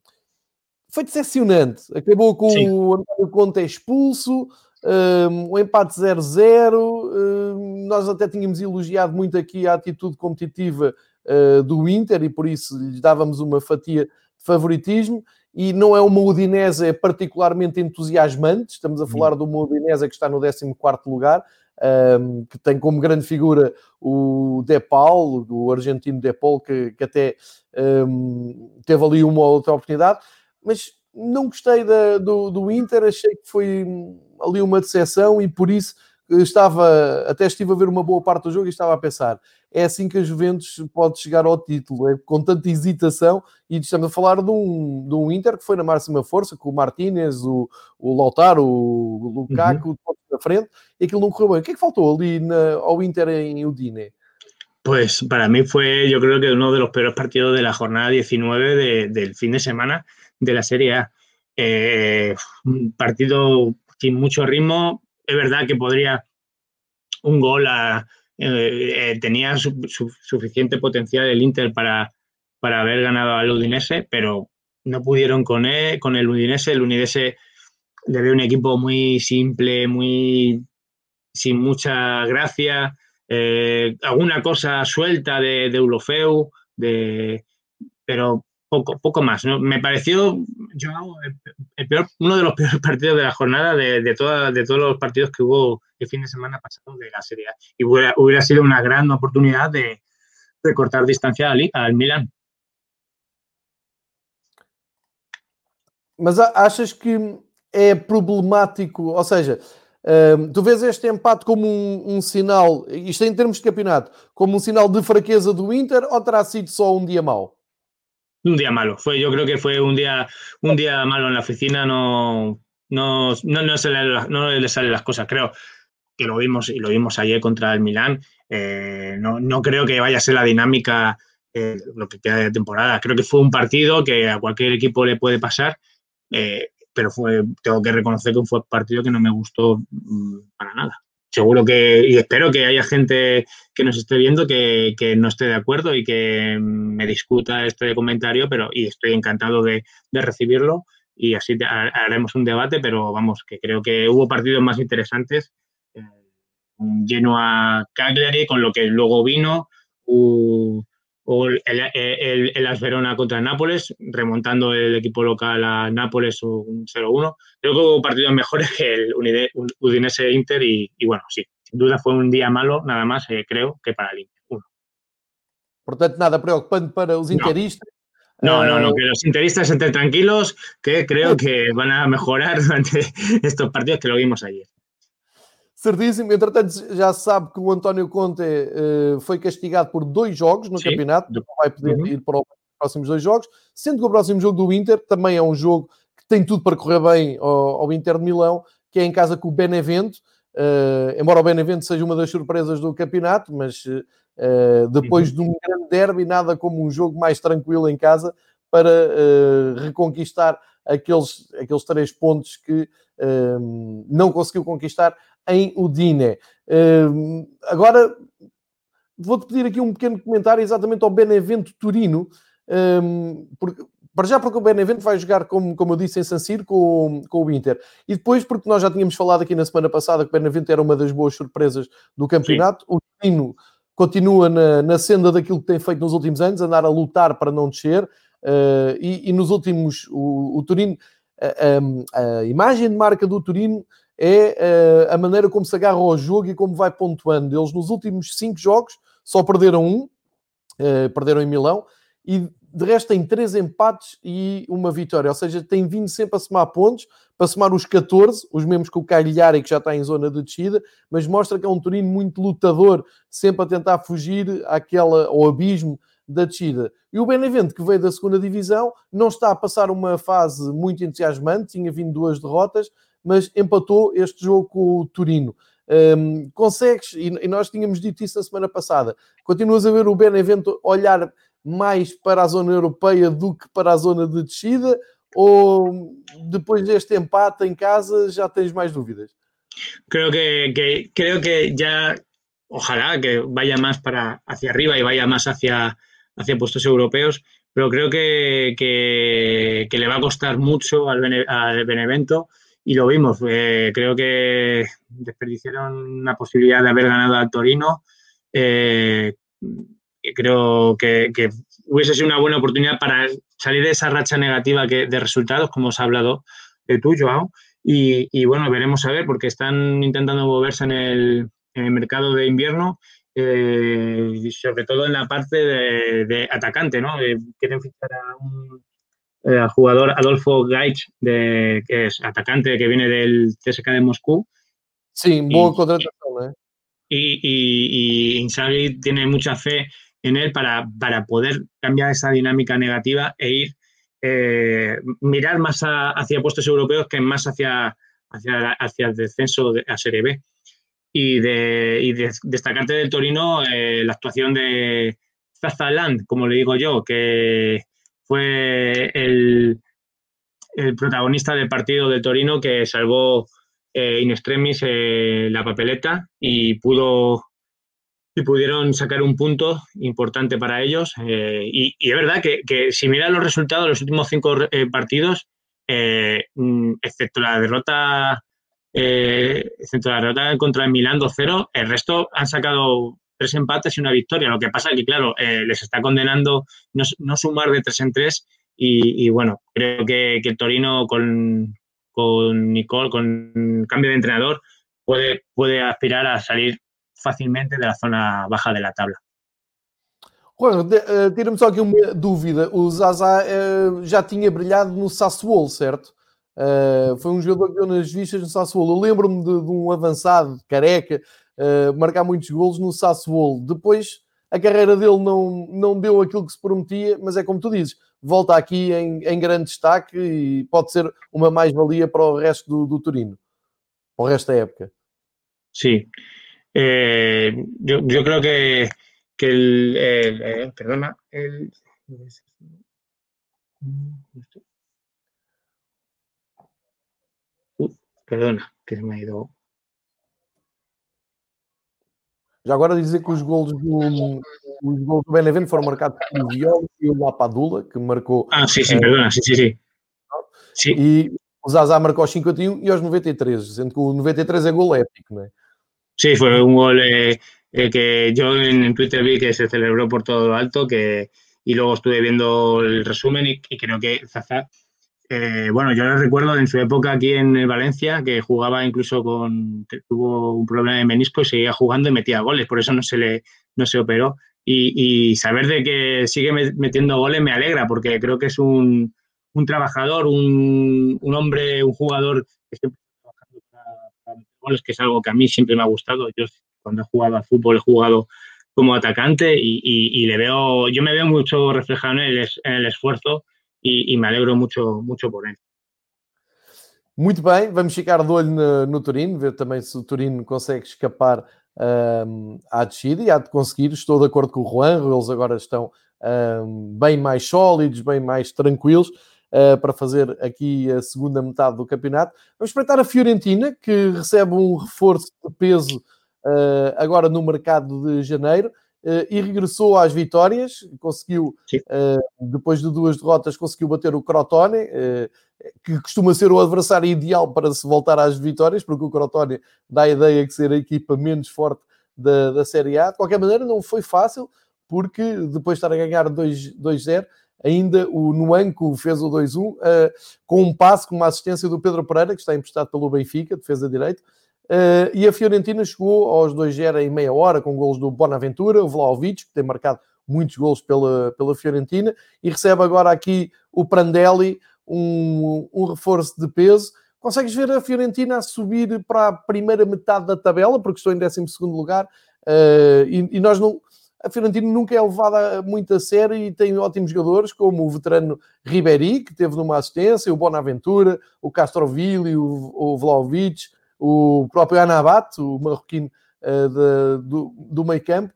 foi decepcionante. Acabou com Sim. o António Conte expulso, um, o empate 0-0. Um, nós até tínhamos elogiado muito aqui a atitude competitiva uh, do Inter e por isso lhes dávamos uma fatia de favoritismo. E não é uma Udinese particularmente entusiasmante, estamos a falar de uma Udinese que está no 14 lugar, um, que tem como grande figura o De Paul, o argentino De Paul, que, que até um, teve ali uma outra oportunidade, mas não gostei da, do, do Inter, achei que foi ali uma decepção e por isso estava, até estive a ver uma boa parte do jogo e estava a pensar, é assim que a Juventus pode chegar ao título, é com tanta hesitação, e estamos a falar de um, de um Inter que foi na máxima força, com o Martínez, o, o Lautaro, o Lukaku, uhum. na frente, e aquilo não correu bem. O que é que faltou ali na, ao Inter em Udine? Pues para mí fue, yo creo que uno de los peores partidos de la jornada 19 de, del fin de semana de la Serie A. Eh, un partido sin mucho ritmo. Es verdad que podría un gol a, eh, eh, tenía su, su, suficiente potencial el Inter para, para haber ganado al Udinese, pero no pudieron con él, con el Udinese. El Udinese le ve un equipo muy simple, muy sin mucha gracia, eh, alguna cosa suelta de, de Ulofeu, de, pero poco, poco más. ¿no? Me pareció yo, el peor, uno de los peores partidos de la jornada de, de, toda, de todos los partidos que hubo el fin de semana pasado de la Serie A. Y hubiera, hubiera sido una gran oportunidad de, de cortar distancia al, al Milan. Mas achas que é problemático, ou seja, um, tu vês este empate como um, um, sinal, isto em termos de campeonato, como um sinal de fraqueza do Inter ou terá sido só um dia mau? Un día malo. Fue, yo creo que fue un día, un día malo en la oficina, no, no, no, no, se le, no le salen las cosas, creo que lo vimos y lo vimos ayer contra el Milán. Eh, no, no, creo que vaya a ser la dinámica eh, lo que queda de temporada. Creo que fue un partido que a cualquier equipo le puede pasar, eh, pero fue, tengo que reconocer que fue un partido que no me gustó mm, para nada seguro que, y espero que haya gente que nos esté viendo que, que, no esté de acuerdo y que me discuta este comentario, pero y estoy encantado de, de recibirlo y así haremos un debate, pero vamos, que creo que hubo partidos más interesantes, eh, lleno a Cagliari, con lo que luego vino, uh, o el, el, el Asverona contra Nápoles, remontando el equipo local a Nápoles un 0-1. Creo que hubo partidos mejores que el Udinese Inter y, y, bueno, sí, sin duda fue un día malo, nada más eh, creo que para el Inter. Uno. Portanto, nada preocupante para los interistas. No. No, no, no, que los interistas estén tranquilos, que creo que van a mejorar durante estos partidos que lo vimos ayer. Certíssimo. Entretanto, já se sabe que o António Conte uh, foi castigado por dois jogos no Sim. campeonato, não vai poder uhum. ir para os próximos dois jogos, sendo que o próximo jogo do Inter também é um jogo que tem tudo para correr bem ao, ao Inter de Milão, que é em casa com o Benevento. Uh, embora o Benevento seja uma das surpresas do campeonato, mas uh, depois uhum. de um grande derby, nada como um jogo mais tranquilo em casa para reconquistar aqueles, aqueles três pontos que não conseguiu conquistar em Udine. Uh, agora, vou-te pedir aqui um pequeno comentário exatamente ao Benevento Turino, um, porque, para já porque o Benevento vai jogar, como, como eu disse, em San Siro com, com o Inter. E depois porque nós já tínhamos falado aqui na semana passada que o Benevento era uma das boas surpresas do campeonato. Sim. O Turino continua na, na senda daquilo que tem feito nos últimos anos, andar a lutar para não descer. Uh, e, e, nos últimos, o, o Turino, a, a, a, imagem de marca do Turino é uh, a maneira como se agarra ao jogo e como vai pontuando. Eles nos últimos cinco jogos só perderam um, uh, perderam em Milão, e de resto tem três empates e uma vitória, ou seja, tem vindo sempre a somar pontos, para somar os 14, os mesmos que o Cagliari, que já está em zona de descida, mas mostra que é um Torino muito lutador, sempre a tentar fugir àquela, ao abismo da descida. E o Benevento, que veio da segunda divisão, não está a passar uma fase muito entusiasmante, tinha vindo duas derrotas, mas empatou este jogo com o Torino. Um, consegues, e nós tínhamos dito isso na semana passada, continuas a ver o Benevento olhar mais para a zona europeia do que para a zona de descida? Ou depois deste empate em casa já tens mais dúvidas? Creo que, que creo que ya ojalá que vaya más para hacia arriba y vaya más hacia, hacia puestos europeos, pero creo que, que, que le va a costar mucho al, Bene, al Benevento y lo vimos. Creo que desperdiciaron una posibilidad de haber ganado al Torino. Eh, creo que, hubiese sido una buena oportunidad para salir de esa racha negativa de resultados, como os ha hablado de tú, Joao. Y, bueno, veremos a ver, porque están intentando moverse en el, mercado de invierno, eh, sobre todo en la parte de, de atacante, ¿no? Eh, quieren fichar a un eh, jugador Adolfo Gaich, de, que es atacante que viene del CSK de Moscú. Sí, buena contratación, ¿eh? Y, y, y Inzaghi tiene mucha fe en él para, para poder cambiar esa dinámica negativa e ir, eh, mirar más a, hacia puestos europeos que más hacia, hacia, hacia el descenso de, a Serie B. Y, de, y de, destacarte del Torino eh, la actuación de Zazaland, como le digo yo, que fue el, el protagonista del partido del Torino que salvó eh, in extremis eh, la papeleta y pudo y pudieron sacar un punto importante para ellos. Eh, y, es verdad que, que, si miran los resultados de los últimos cinco partidos, eh, excepto la derrota excepto la derrota contra el Milán 2-0, el resto han sacado tres empates y una victoria. Lo que pasa es que, claro, les está condenando no, no, sumar de tres en tres. Y, y bueno, creo que, que Torino con, con Nicole, con cambio de entrenador, puede, puede aspirar a salir facilmente da zona baixa da tabla. Juan, uh, tira-me só aqui uma dúvida. O Zaza uh, já tinha brilhado no Sassuolo, certo? Uh, foi um jogador que deu nas vistas no Sassuolo. Eu lembro-me de, de, um avançado, careca, marcar muitos golos no Sassuolo. Depois, a carreira dele não, não deu aquilo que se prometia, mas é como tu dizes, volta aqui em, em grande destaque e pode ser uma mais-valia para o resto do, do Turino, para o resto da época. Sim. Eh, yo, creo que, que el, el eh, perdona, el, perdona, que se me ha ido. Já agora dizer que os golos do, os golos do Benevento foram marcados pelo Viola e o Lapadula, que marcou. Ah, sim, sim, é, perdona, sim, sim, sim. sim. E o Zaza marcou aos 51 e aos 93, sendo que o 93 é gol épico, não é? Sí, fue un gol eh, eh, que yo en, Twitter vi que se celebró por todo lo alto, que y luego estuve viendo el resumen y, y creo que Zaza, eh, bueno, yo lo recuerdo en su época aquí en Valencia, que jugaba incluso con, tuvo un problema de menisco y seguía jugando y metía goles, por eso no se le, no se operó. Y, y saber de que sigue metiendo goles me alegra, porque creo que es un, un trabajador, un, un hombre, un jugador que siempre goles, que es algo que a mí siempre me ha gustado. Yo cuando he jugado al fútbol he jugado como atacante y, y, y le veo, yo me veo mucho reflejado en el, en el esfuerzo e, me alegro mucho, mucho por ele. Muito bem, vamos ficar de olho no, no Turino, ver também se o Turino consegue escapar um, à descida e há de conseguir. Estou de acordo com o Juan, eles agora estão um, bem mais sólidos, bem mais tranquilos uh, para fazer aqui a segunda metade do campeonato. Vamos espreitar a Fiorentina, que recebe um reforço de peso uh, agora no mercado de janeiro. Uh, e regressou às vitórias, conseguiu, uh, depois de duas derrotas, conseguiu bater o Crotone, uh, que costuma ser o adversário ideal para se voltar às vitórias, porque o Crotone dá a ideia de ser a equipa menos forte da, da Série A. De qualquer maneira, não foi fácil, porque depois de estar a ganhar 2-0, ainda o Nuanco fez o 2-1, uh, com um passe, com uma assistência do Pedro Pereira, que está emprestado pelo Benfica, defesa direito, uh, e a Fiorentina chegou aos 2-0 em meia hora, com golos do Bonaventura, o Vlaovic, que tem marcado muitos gols pela, pela Fiorentina, e recebe agora aqui o Prandelli, um, um reforço de peso. Consegues ver a Fiorentina a subir para a primeira metade da tabela, porque estou em 12 lugar, uh, e, e, nós não. A Fiorentina nunca é levada muito a sério e tem ótimos jogadores, como o veterano Ribéry, que teve numa assistência, o Bonaventura, o Castrovilli, o, o Vlaovic, o próprio Anabat, o marroquino uh, de, do, do meio campo.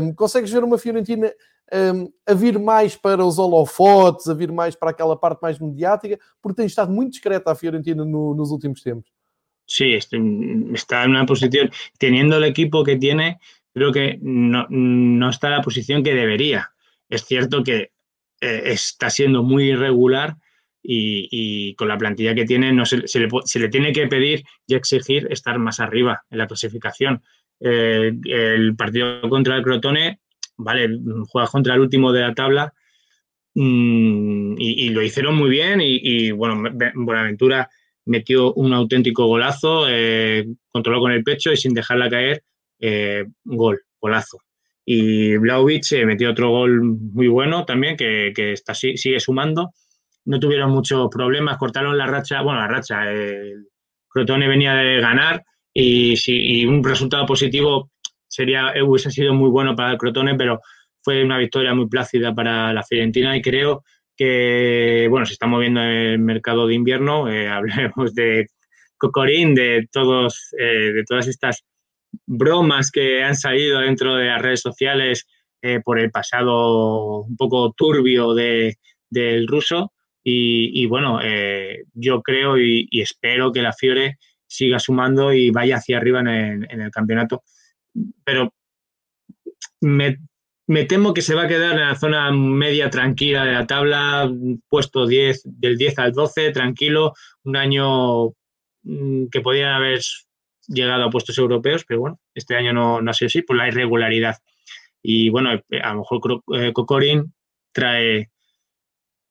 Um, consegues ver uma Fiorentina um, a vir mais para os holofotes, a vir mais para aquela parte mais mediática, porque tem estado muito discreta a Fiorentina no, nos últimos tempos. Sí, está en una posición, teniendo el equipo que tiene, creo que no, no está en la posición que debería. Es cierto que eh, está siendo muy irregular y, y, con la plantilla que tiene no se, se, le, se, le, tiene que pedir y exigir estar más arriba en la clasificación. Eh, el partido contra el Crotone vale, juega contra el último de la tabla mmm, y, y, lo hicieron muy bien y, y, bueno, Buenaventura metió un auténtico golazo, eh, controló con el pecho y sin dejarla caer, eh, gol, golazo. Y Blaovic eh, metió otro gol muy bueno también, que, que está, sigue sumando. No tuvieron muchos problemas, cortaron la racha, bueno, la racha, el Crotone venía de ganar y, si, y un resultado positivo sería, hubiese sido muy bueno para el Crotone, pero fue una victoria muy plácida para la Fiorentina y creo que, bueno, se está moviendo en el mercado de invierno, eh, hablemos de Cocorín, de, todos, eh, de todas estas bromas que han salido dentro de las redes sociales eh, por el pasado un poco turbio de, del ruso. Y, bueno, eh, yo creo y, espero que la Fiore siga sumando y vaya hacia arriba en el, campeonato pero me, temo que se va a quedar en la zona media tranquila de la tabla, puesto 10, del 10 al 12, tranquilo, un año mm, que podían haber llegado a puestos europeos, pero bueno, este año no, no ha sido así por la irregularidad. Y bueno, a lo mejor eh, Cocorín trae,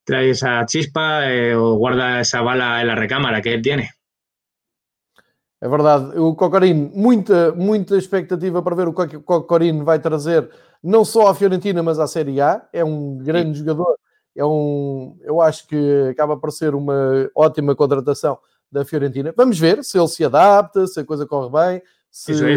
trae esa chispa eh, o guarda esa bala en la recámara que él tiene. É verdade, o Cocorino, muita, muita expectativa para ver o que o Cocorino vai trazer, não só à Fiorentina, mas à Série A. É um grande Sim. jogador, é um, eu acho que acaba por ser uma ótima contratação da Fiorentina. Vamos ver se ele se adapta, se a coisa corre bem, se, é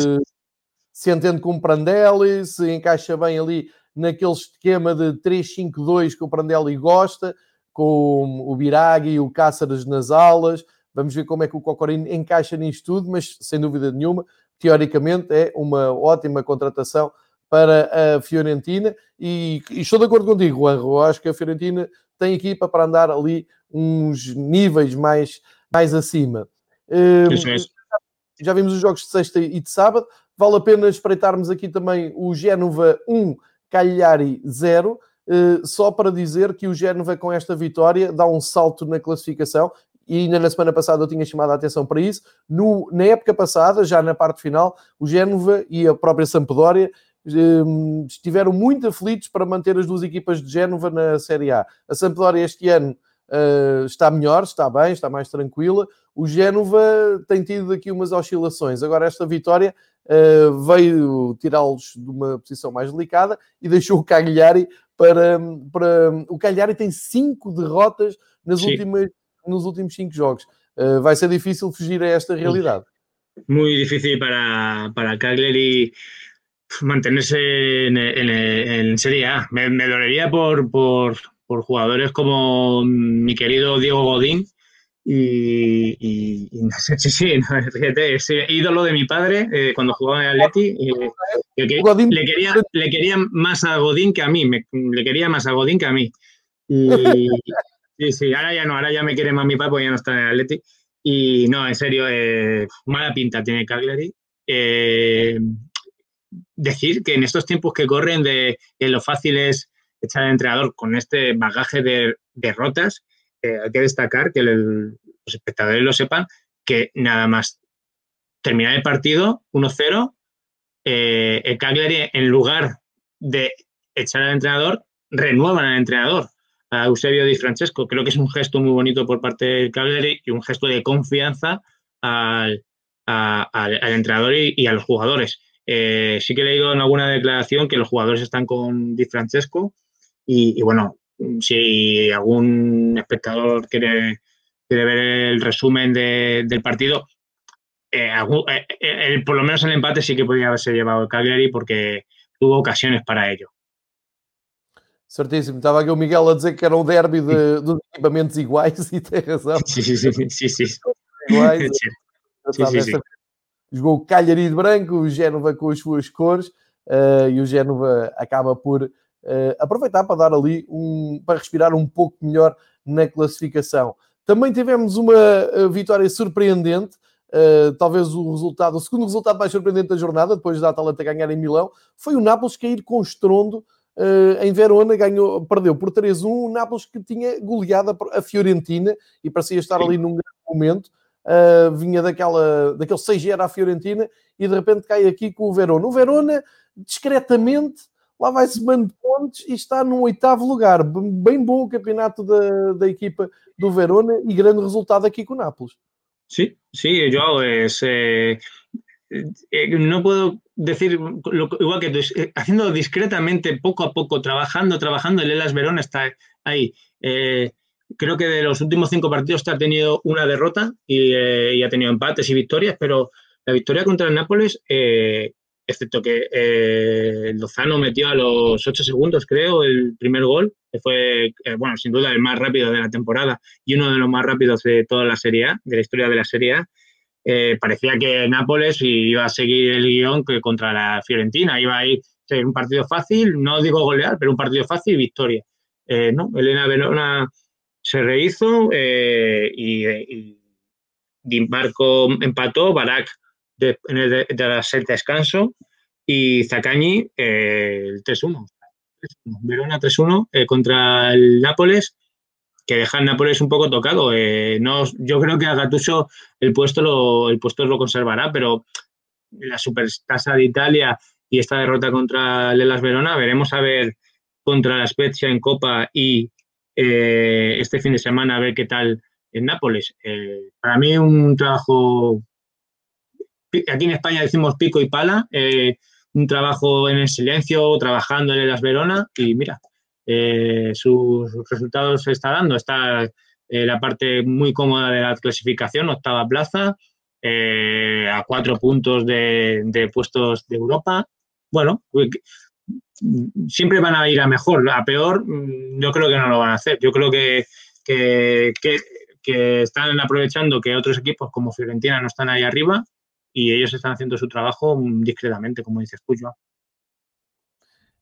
se entende com o Prandelli, se encaixa bem ali naquele esquema de 3-5-2 que o Prandelli gosta, com o Biraghi e o Cáceres nas alas Vamos ver como é que o Cocorino encaixa nisto tudo, mas sem dúvida nenhuma, teoricamente é uma ótima contratação para a Fiorentina e, e estou de acordo contigo, Juan. Eu acho que a Fiorentina tem equipa para andar ali uns níveis mais, mais acima. Mesmo. Já vimos os jogos de sexta e de sábado. Vale a pena espreitarmos aqui também o Génova 1, Cagliari 0. Uh, só para dizer que o Génova, com esta vitória, dá um salto na classificação e ainda na semana passada eu tinha chamado a atenção para isso. No, na época passada, já na parte final, o Génova e a própria Sampdoria um, estiveram muito aflitos para manter as duas equipas de Génova na Série A. A Sampdoria este ano uh, está melhor, está bem, está mais tranquila. O Génova tem tido aqui umas oscilações. Agora, esta vitória veio tirá-los de uma posição mais delicada e deixou o Cagliari para, para... O Cagliari tem cinco derrotas nas Sim. últimas nos últimos cinco jogos. Uh, vai ser difícil fugir a esta realidade. Muy difícil para, para Cagliari mantenerse en, en, en Serie A. Me, me dolería por, por, por, jugadores como mi querido Diego Godín. Y, y, y no sé, sí, sí, no, fíjate, es ídolo de mi padre eh, cuando jugaba en Atleti. Eh, que, Godín. le, quería, le quería más a Godín que a mí, me, le quería más a Godín que a mí. Y, Sí, sí, ahora ya no, ahora ya me quiere más mi papá porque ya no está en el Atleti. Y no, en serio, eh, mala pinta tiene Cagliari. Eh, decir que en estos tiempos que corren de, de lo fácil es echar al entrenador con este bagaje de derrotas, hay que destacar que los espectadores lo sepan, que nada más terminar el partido 1-0, eh, el Cagliari en lugar de echar al entrenador, renuevan al entrenador a Eusebio Di Francesco. Creo que es un gesto muy bonito por parte del Cagliari y un gesto de confianza al, al, entrenador y, a los jugadores. Eh, sí que he leído en alguna declaración que los jugadores están con Di Francesco y bueno, si algún espectador quiere, quiere ver el resumen de- del partido, eh, eh, eh, por lo menos el empate sí que podría haberse llevado el Cagliari porque tuvo ocasiones para ello. Certíssimo. Estava aqui o Miguel a dizer que era um derby de, dos equipamentos iguais e tem razão. Iguais, Sí. engraçado sim, sim, desta sim. vez. Jogou o Cagliari de branco, o Génova com as suas cores eh, e o Génova acaba por aproveitar para dar ali um para respirar um pouco melhor na classificação. Também tivemos uma eh, vitória surpreendente. eh, talvez o resultado, o segundo resultado mais surpreendente da jornada, depois da Atalanta ganhar em Milão, foi o Nápoles cair com estrondo eh, em Verona, ganhou, perdeu por 3-1. O Nápoles que tinha goleado a Fiorentina e parecia estar ali num grande momento. Uh, vinha daquela, daquele 6-0 à Fiorentina e de repente cai aqui com o Verona. O Verona, discretamente, lá vai somando pontos e está no oitavo lugar. Bem bom o campeonato da, da equipa do Verona e grande resultado aqui com o Nápoles. Sí, sí, Joao, es, eh, eh, no puedo decir, lo- igual que eh, haciendo discretamente, poco a poco, trabajando, trabajando, el Elas Verón está ahí. Creo que de los últimos cinco partidos ha tenido una derrota y, y ha tenido empates y victorias, pero la victoria contra el Nápoles, excepto que eh, Lozano metió a los ocho segundos, creo, el primer gol, que fue, eh, bueno, sin duda el más rápido de la temporada y uno de los más rápidos de toda la Serie de la historia de la Serie. Eh, parecía que Nápoles iba a seguir el guion que contra la Fiorentina, iba a ir un partido fácil, no digo golear, pero un partido fácil victoria. Elena Verona se rehizo eh, y, y empató, Barak de, en el descanso y Zacañi eh, el 3-1. Verona 3-1 eh, contra el Nápoles, que deja Nápoles un poco tocado. Eh, no, yo creo que a Gattuso el puesto lo, el puesto lo conservará, pero la supertasa de Italia y esta derrota contra el Elas Verona, veremos a ver contra la Spezia en Copa y este fin de semana a ver qué tal en Nápoles. Para mí un trabajo, aquí en España decimos pico y pala, eh, un trabajo en el silencio, trabajando en las Verona y mira, eh, sus resultados se está dando. Está eh, la parte muy cómoda de la clasificación, octava plaza, eh, a cuatro puntos de, puestos de Europa. Bueno, siempre van a ir a mejor, a peor mm, yo creo que no lo van a hacer. Yo creo que, que están aprovechando que otros equipos como Fiorentina no están ahí arriba y ellos están haciendo su trabajo discretamente, como dices tú, Joao.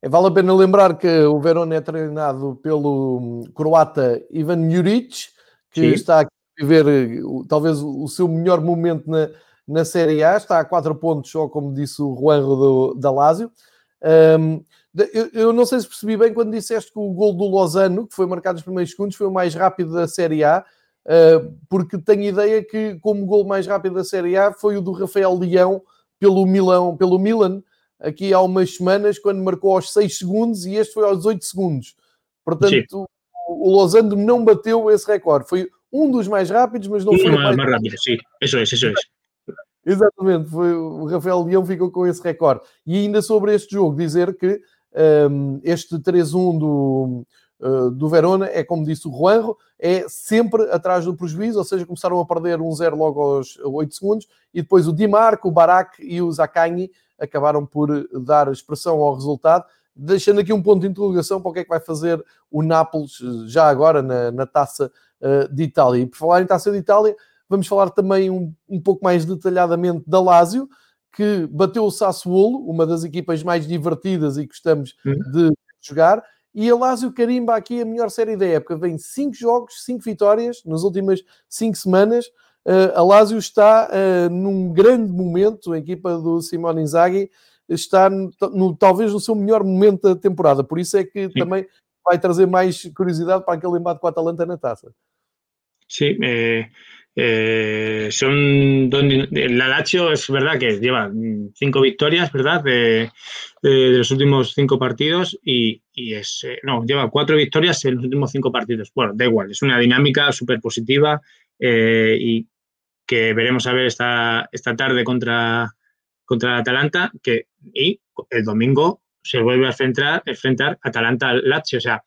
Vale a pena lembrar que o Verona é treinado pelo hum, croata Ivan Juric, que Sim. está a viver eh, talvez o seu melhor momento na, na Série A, está a 4 pontos só, como disse o Juanro do, da Lazio. De- eu, eu não sei se percebi bem quando disseste que o gol do Lozano, que foi marcado nos primeiros segundos, foi o mais rápido da Série A, porque tenho ideia que, como gol mais rápido da Série A, foi o do Rafael Leão pelo, Milão, pelo Milan, aqui há umas semanas, quando marcou aos 6 segundos e este foi aos 8 segundos. Portanto, o, o Lozano não bateu esse recorde. Foi um dos mais rápidos, mas não foi o mais más rápido, sí, eso es, eso es. Exatamente, foi o Rafael Leão ficou com esse recorde. E ainda sobre este jogo, dizer que um, este 3-1 do, uh, do Verona é, como disse o Juanro, é sempre atrás do prejuízo, ou seja, começaram a perder 1-0 logo aos 8 segundos, e depois o Di Marco, o Barak e o Zaccagni acabaram por dar expressão ao resultado, deixando aqui um ponto de interrogação para o que é que vai fazer o Nápoles já agora na, na Taça uh, de Itália. E por falar em Taça de Itália, vamos falar também um, um pouco mais detalhadamente da Lazio, que bateu o Sassuolo, uma das equipas mais divertidas e que gostamos Uhum. de jogar. E a Lazio carimba aqui a melhor série da época. Vem 5 jogos, 5 vitórias nas últimas 5 semanas. Uh, a Lazio está uh, num grande momento, a equipa do Simone Inzaghi está no, no- talvez no seu melhor momento da temporada. Por isso é que Sim. também vai trazer mais curiosidade para aquele embate com a Atalanta na taça. Sí, eh, eh, son dos- la Lazio es verdad que lleva mm, cinco victorias, ¿verdad? De, los últimos cinco partidos y, y es eh, no lleva cuatro victorias en los últimos cinco partidos. Bueno, da igual, es una dinámica súper positiva eh, y que veremos a ver esta, esta tarde contra contra Atalanta, que y el domingo se vuelve a enfrentar, enfrentar Atalanta-Lazio. O sea,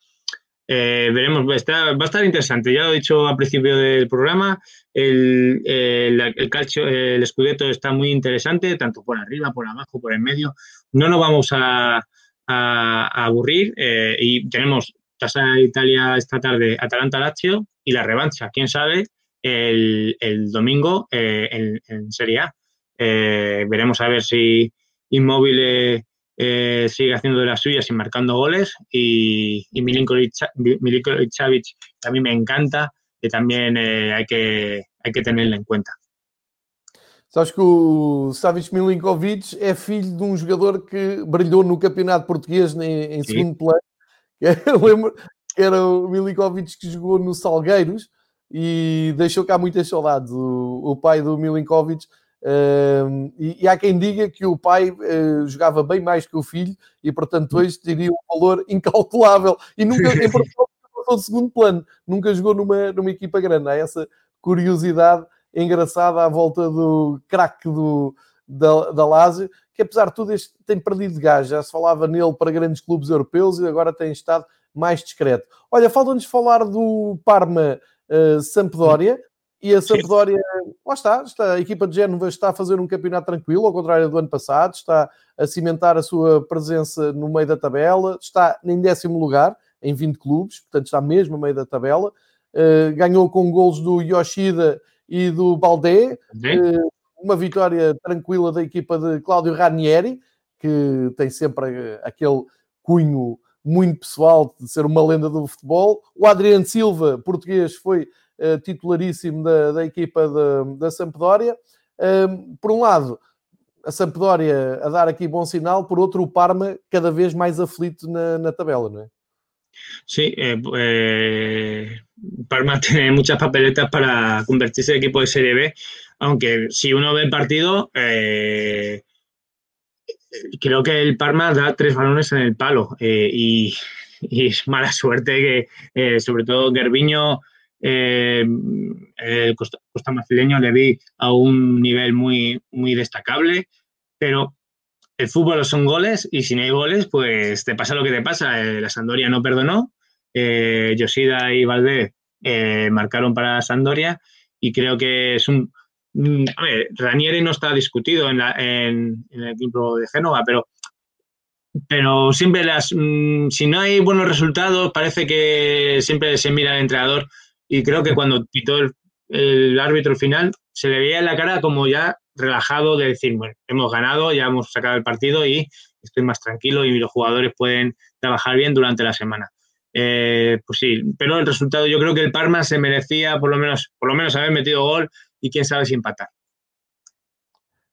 eh, veremos, a, estar, va a estar interesante. Ya lo he dicho al principio del programa, el, el, el calcio, el escudeto está muy interesante, tanto por arriba, por abajo, por el medio. No nos vamos a, a, aburrir eh, y tenemos Tasa de Italia esta tarde, Atalanta-Lazio y la revancha, quién sabe, el, el domingo eh, en, en, Serie A. Eh, veremos a ver si Inmóvil eh, sigue haciendo de las suyas y marcando goles. Y, y Milinkovic, Milinkovic Savic, que a mí me encanta, que también eh, hay, que, hay que tenerla en cuenta. Sabes que o Savic Milinkovic é filho de um jogador que brilhou no campeonato português em, em segundo plano. Eu lembro que era o Milinkovic que jogou no Salgueiros e deixou cá muitas saudades. O, o pai do Milinkovic Uh, e, e, há quem diga que o pai uh, jogava bem mais que o filho e, portanto, hoje teria um valor incalculável e nunca passou de segundo plano, nunca jogou numa, numa equipa grande. Há essa curiosidade engraçada à volta do craque do, da, da Lazio, que apesar de tudo este, tem perdido gás. Já se falava nele para grandes clubes europeus e agora tem estado mais discreto. Olha, falta-nos falar do Parma uh, Sampdoria. E a Sampdoria, lá está, está, a equipa de Génova está a fazer um campeonato tranquilo, ao contrário do ano passado, está a cimentar a sua presença no meio da tabela, está em décimo lugar, em 20 clubes, portanto está mesmo no meio da tabela. Uh, ganhou com golos do Yoshida e do Baldé, uh, uma vitória tranquila da equipa de Cláudio Ranieri, que tem sempre aquele cunho muito pessoal de ser uma lenda do futebol. O Adriano Silva, português, foi titularíssimo da, da equipa de, da Sampdoria. Por um lado, a Sampdoria a dar aqui bom sinal, por outro, o Parma cada vez mais aflito na, na tabela, não é? Sí, eh, eh, Parma tiene muchas papeletas para convertirse en equipo de Serie B, aunque si uno ve el partido, eh, creo que el Parma da tres balones en el palo eh, y, es mala suerte que, eh, sobre todo, eh, el costa, costa, le vi a un nivel muy, muy destacable, pero el fútbol son goles y si no hay goles, pues te pasa lo que te pasa. Eh, la Sandoria no perdonó, eh, Yoshida y Valdés eh, marcaron para Sandoria y creo que es un... A ver, Ranieri no está discutido en, el equipo de Génova, pero pero siempre las mmm, si no hay buenos resultados parece que siempre se mira al entrenador y creo que cuando pitó el, el, árbitro final se le veía en la cara como ya relajado de decir, bueno, hemos ganado, ya hemos sacado el partido y estoy más tranquilo y los jugadores pueden trabajar bien durante la semana. Eh, pues sí, pero el resultado yo creo que el Parma se merecía por lo menos, por lo menos haber metido gol y quién sabe si empatar.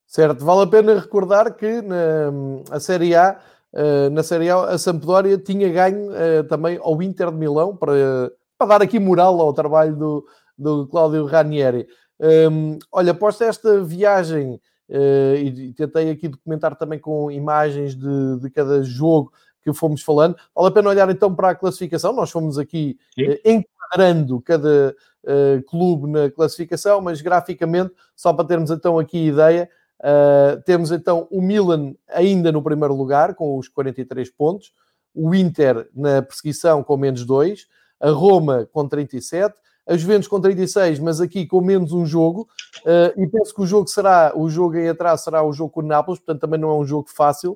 Certo, vale a pena recordar que na a Série A, uh, na Série A, a Sampdoria tinha ganho uh, também ao Inter de Milão para, para dar aqui moral ao trabalho do, do Cláudio Ranieri. Um, olha, após esta viagem, uh, e, tentei aqui documentar também com imagens de, de cada jogo que fomos falando, vale a pena olhar então para a classificação. Nós fomos aqui uh, enquadrando cada uh, clube na classificação, mas graficamente, só para termos então aqui ideia, temos então o Milan ainda no primeiro lugar, com os 43 pontos, o Inter na perseguição com menos 2, a Roma com 37, a Juventus com 36, mas aqui com menos um jogo, uh, e penso que o jogo será, o jogo em atrás será o jogo com o Nápoles, portanto também não é um jogo fácil,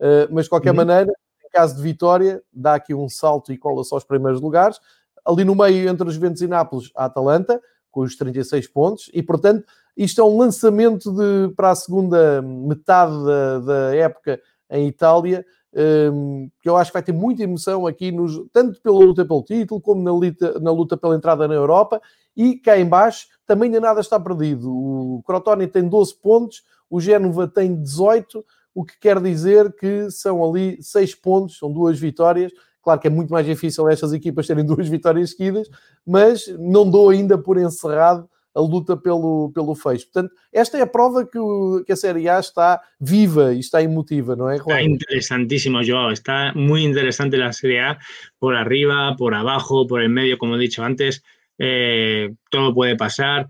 uh, mas de qualquer uhum. maneira, em caso de vitória, dá aqui um salto e cola só os primeiros lugares. Ali no meio, entre os Juventus e Nápoles, a Atalanta, com os 36 pontos, e portanto, isto é um lançamento de, para a segunda metade da, da época em Itália, que eu acho que vai ter muita emoção aqui, nos, tanto pela luta pelo título, como na luta, na luta pela entrada na Europa. E cá em baixo também ainda nada está perdido. O Crotone tem 12 pontos, o Génova tem 18, o que quer dizer que são ali 6 pontos, são duas vitórias. Claro que é muito mais difícil estas equipas terem duas vitórias seguidas, mas não dou ainda por encerrado a luta pelo, pelo fecho. Portanto, esta é a prova que, o, que a Série A está viva e está emotiva, não é, Juan? Está interesantísimo, Joao. Está muy interesante la Serie A por arriba, por abajo, por el medio, como he dicho antes. Eh, todo puede pasar.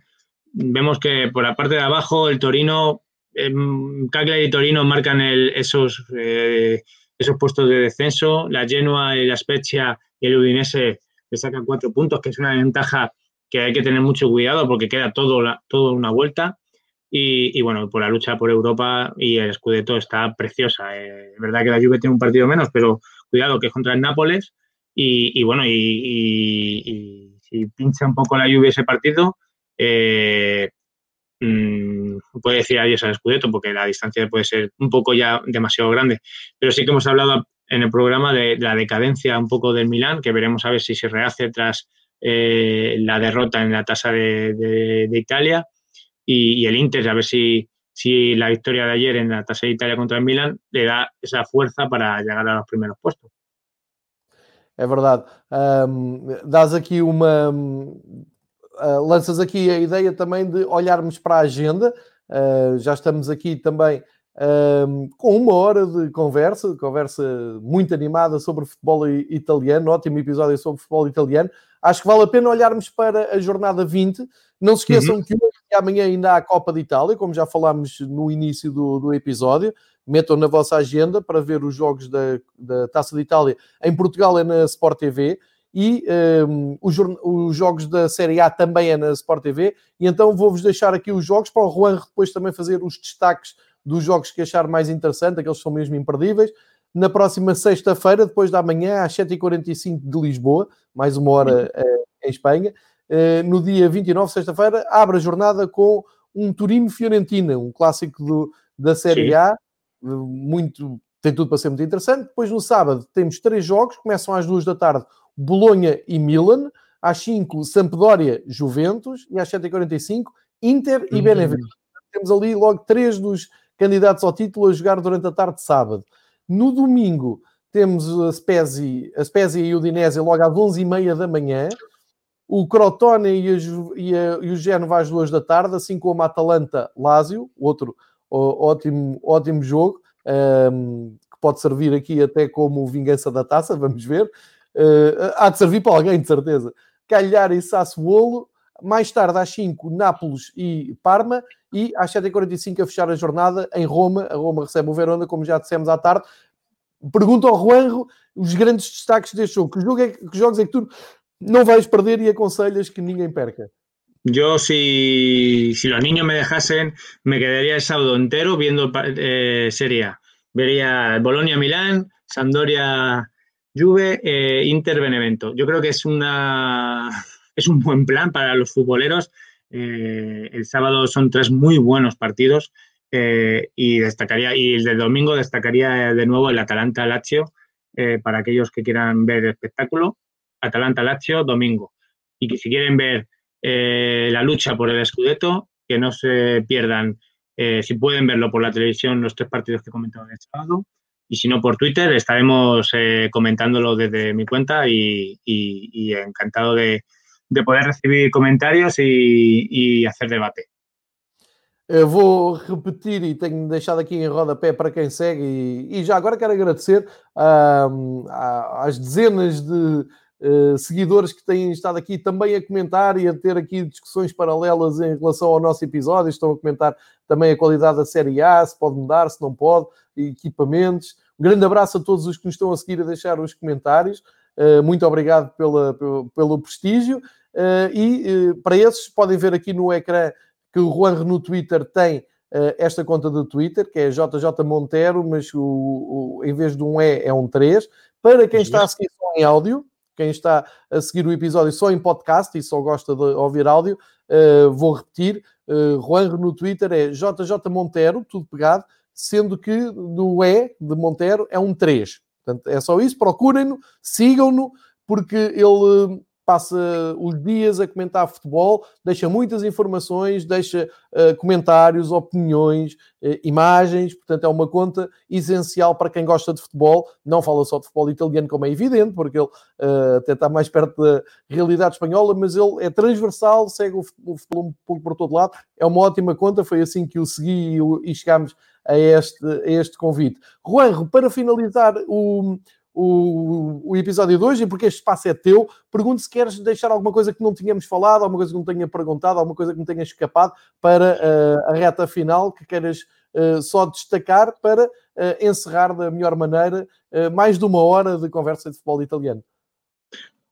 Vemos que por la parte de abajo el Torino em Cagliari y Torino marcan el, esos, eh, esos puestos de descenso. La Genoa y la Spezia y el Udinese le sacan cuatro puntos, que es una ventaja que hay que tener mucho cuidado porque queda todo, todo una vuelta. Y, bueno, por la lucha por Europa y el Scudetto está preciosa. Eh, es verdad que la Juve tiene un partido menos, pero cuidado que es contra el Nápoles. Y, bueno, y, si pincha un poco la Juve ese partido, eh, mmm, puede decir adiós al Scudetto porque la distancia puede ser un poco ya demasiado grande. Pero sí que hemos hablado en el programa de, de la decadencia un poco del Milán, que veremos a ver si se rehace tras eh, la derrota en la tasa de, de, de Italia y, y, el Inter, a ver si, si la victoria de ayer en la tasa de Italia contra el Milan le da esa fuerza para llegar a los primeros puestos. É verdade. Um, dás aqui uma. Uh, lanças aqui a ideia também de olharmos para a agenda. Uh, já estamos aqui também um, com uma hora de conversa, conversa muito animada sobre futebol italiano, ótimo episódio sobre futebol italiano. Acho que vale a pena olharmos para a jornada 20. Não se esqueçam uhum. que hoje amanhã ainda há a Copa de Itália, como já falámos no início do, do episódio. Metam na vossa agenda para ver os jogos da, da Taça de Itália. Em Portugal é na Sport TV e um, os, os, jogos da Série A também é na Sport TV. E então vou-vos deixar aqui os jogos para o Juan depois também fazer os destaques dos jogos que achar mais interessante, aqueles que são mesmo imperdíveis. Na próxima sexta-feira, depois da manhã, às 7h45 de Lisboa, mais uma hora uh, em Espanha. Uh, no dia 29, sexta-feira, abre a jornada com um Turino-Fiorentina, um clássico do, da Série Sim. A, muito, tem tudo para ser muito interessante. Depois, no sábado, temos três jogos, começam às duas da tarde, Bolonha e Milan, às 5, Sampdoria, Juventus, e às 7h45, Inter e uhum. Benevento. Temos ali logo três dos candidatos ao título a jogar durante a tarde de sábado. No domingo temos a Spezia, a Spezia e o Udinese logo às 11h30 da manhã. O Crotone e, a, e, a, e o Génova às 2 da tarde, assim como a Atalanta-Lásio, outro ó, ótimo, ótimo jogo, um, que pode servir aqui até como vingança da taça, vamos ver. Uh, há de servir para alguém, de certeza. Cagliari e Sassuolo, mais tarde às 5, Nápoles e Parma, e às 7h45 a fechar a jornada em Roma. A Roma recebe o Verona, como já dissemos à tarde. Pergunta ao Juanjo os grandes destaques deste jogo. Que, jogo é, que jogos é que tu não vais perder e aconselhas que ninguém perca? Yo, si, si, los niños me dejasen, me quedaría el sábado entero viendo eh, Serie. Vería Bolonia-Milán, Sampdoria-Juve, eh, Inter-Benevento. Yo creo que es, una, es un buen plan para los futboleros eh, el sábado son tres muy buenos partidos eh, y destacaría, y el de domingo destacaría de nuevo el Atalanta-Lazio eh, para aquellos que quieran ver el espectáculo. Atalanta-Lazio, domingo. Y que si quieren ver la lucha por el Scudetto, que no se pierdan, si pueden verlo por la televisión, los tres partidos que he comentado el sábado. Y si no, por Twitter, estaremos comentándolo desde mi cuenta y encantado de, de poder recibir comentarios e, e fazer debate. Eu vou repetir e tenho deixado aqui em rodapé para quem segue, e, e já agora quero agradecer às dezenas de uh, seguidores que têm estado aqui também a comentar e a ter aqui discussões paralelas em relação ao nosso episódio. Estão a comentar também a qualidade da série A, se pode mudar, se não pode, equipamentos. Um grande abraço a todos os que nos estão a seguir a deixar os comentários. Uh, muito obrigado pela, pelo, pelo prestígio. Uh, e uh, para esses, podem ver aqui no ecrã que o Juan no Twitter tem uh, esta conta do Twitter, que é JJ Montero, mas o, o, em vez de um E é um 3. Para quem está a seguir só em áudio, quem está a seguir o episódio só em podcast e só gosta de ouvir áudio, vou repetir: uh, Juan no Twitter é JJ Montero, tudo pegado, sendo que no E de Montero é um 3. Portanto, é só isso, procurem-no, sigam-no, porque ele passa os dias a comentar futebol, deixa muitas informações, deixa uh, comentários, opiniões, uh, imagens, portanto é uma conta essencial para quem gosta de futebol. Não fala só de futebol italiano, como é evidente, porque ele uh, até está mais perto da realidade espanhola, mas ele é transversal, segue o futebol um pouco por todo lado. É uma ótima conta, foi assim que o segui e, e chegámos a este, a este convite. Juanjo, para finalizar o o, o episódio de hoje e porque este espaço é teu. Pergunto se queres deixar alguma coisa que não tínhamos falado, alguma coisa que não tenha perguntado, alguma coisa que não tenha escapado para uh, a reta final que queiras uh, só destacar para uh, encerrar da melhor maneira mais de uma hora de conversa de futebol italiano.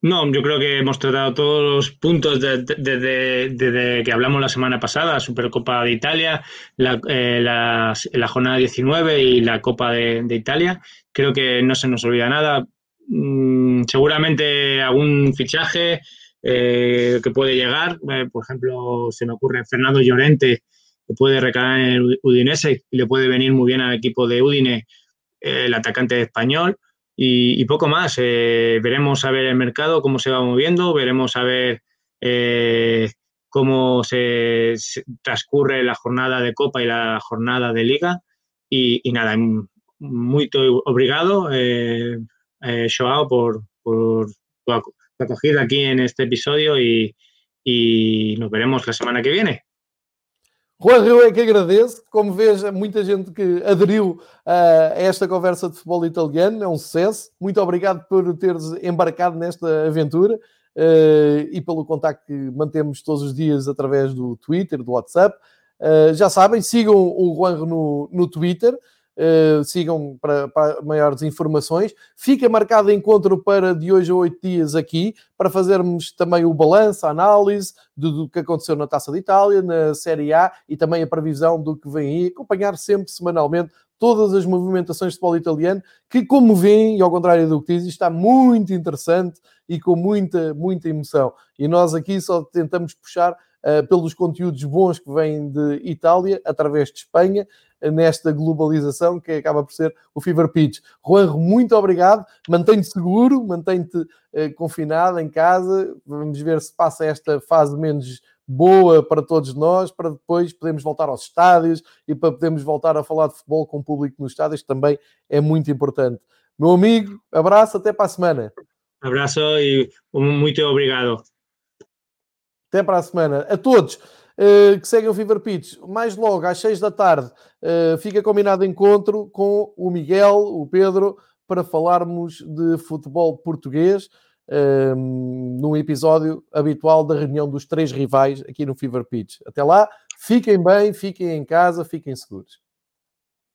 No, yo creo que hemos tratado todos los puntos desde de, de, que hablamos la semana pasada, Supercopa de Italia, la, eh, la, la jornada 19 y la Copa de, Italia. Creo que no se nos olvida nada. Mm, seguramente algún fichaje eh, que puede llegar, eh, por ejemplo, se me ocurre Fernando Llorente, que puede recaer en el Udinese y le puede venir muy bien al equipo de Udine, el atacante español. Y, poco más. Eh, veremos a ver el mercado, cómo se va moviendo, veremos a ver eh, cómo se, transcurre la jornada de Copa y la jornada de Liga. Y, nada, muy obrigado, eh, eh, por, por tu acogida aquí en este episodio y, y nos veremos la semana que viene. Juan Rio é que agradeço. Como vês, muita gente que aderiu a esta conversa de futebol italiano. É um sucesso. Muito obrigado por teres embarcado nesta aventura uh, e pelo contacto que mantemos todos os dias através do Twitter, do WhatsApp. Uh, já sabem, sigam o Juan no, no Twitter. Uh, sigam para, para, maiores informações. Fica marcado encontro para de hoje a oito dias aqui, para fazermos também o balanço, a análise do, do, que aconteceu na Taça de Itália, na Série A e também a previsão do que vem aí. Acompanhar sempre, semanalmente, todas as movimentações de futebol italiano, que, como veem, e ao contrário do que diz, está muito interessante e com muita, muita emoção. E nós aqui só tentamos puxar uh, pelos conteúdos bons que vêm de Itália, através de Espanha, nesta globalização que acaba por ser o Fever Pitch. Juanjo, muito obrigado. Mantém-te seguro, mantém-te uh, confinado em casa. Vamos ver se passa esta fase menos boa para todos nós, para depois podermos voltar aos estádios e para podermos voltar a falar de futebol com o público nos estádios, que também é muito importante. Meu amigo, abraço, até para a semana. Abraço e muito obrigado. Até para a semana. A todos. Uh, que seguem o Fever Pitch. Mais logo, às 6 da tarde, uh, fica combinado encontro com o Miguel, o Pedro, para falarmos de futebol português, uh, num episódio habitual da reunião dos três rivais aqui no Fever Pitch. Até lá, fiquem bem, fiquem em casa, fiquem seguros.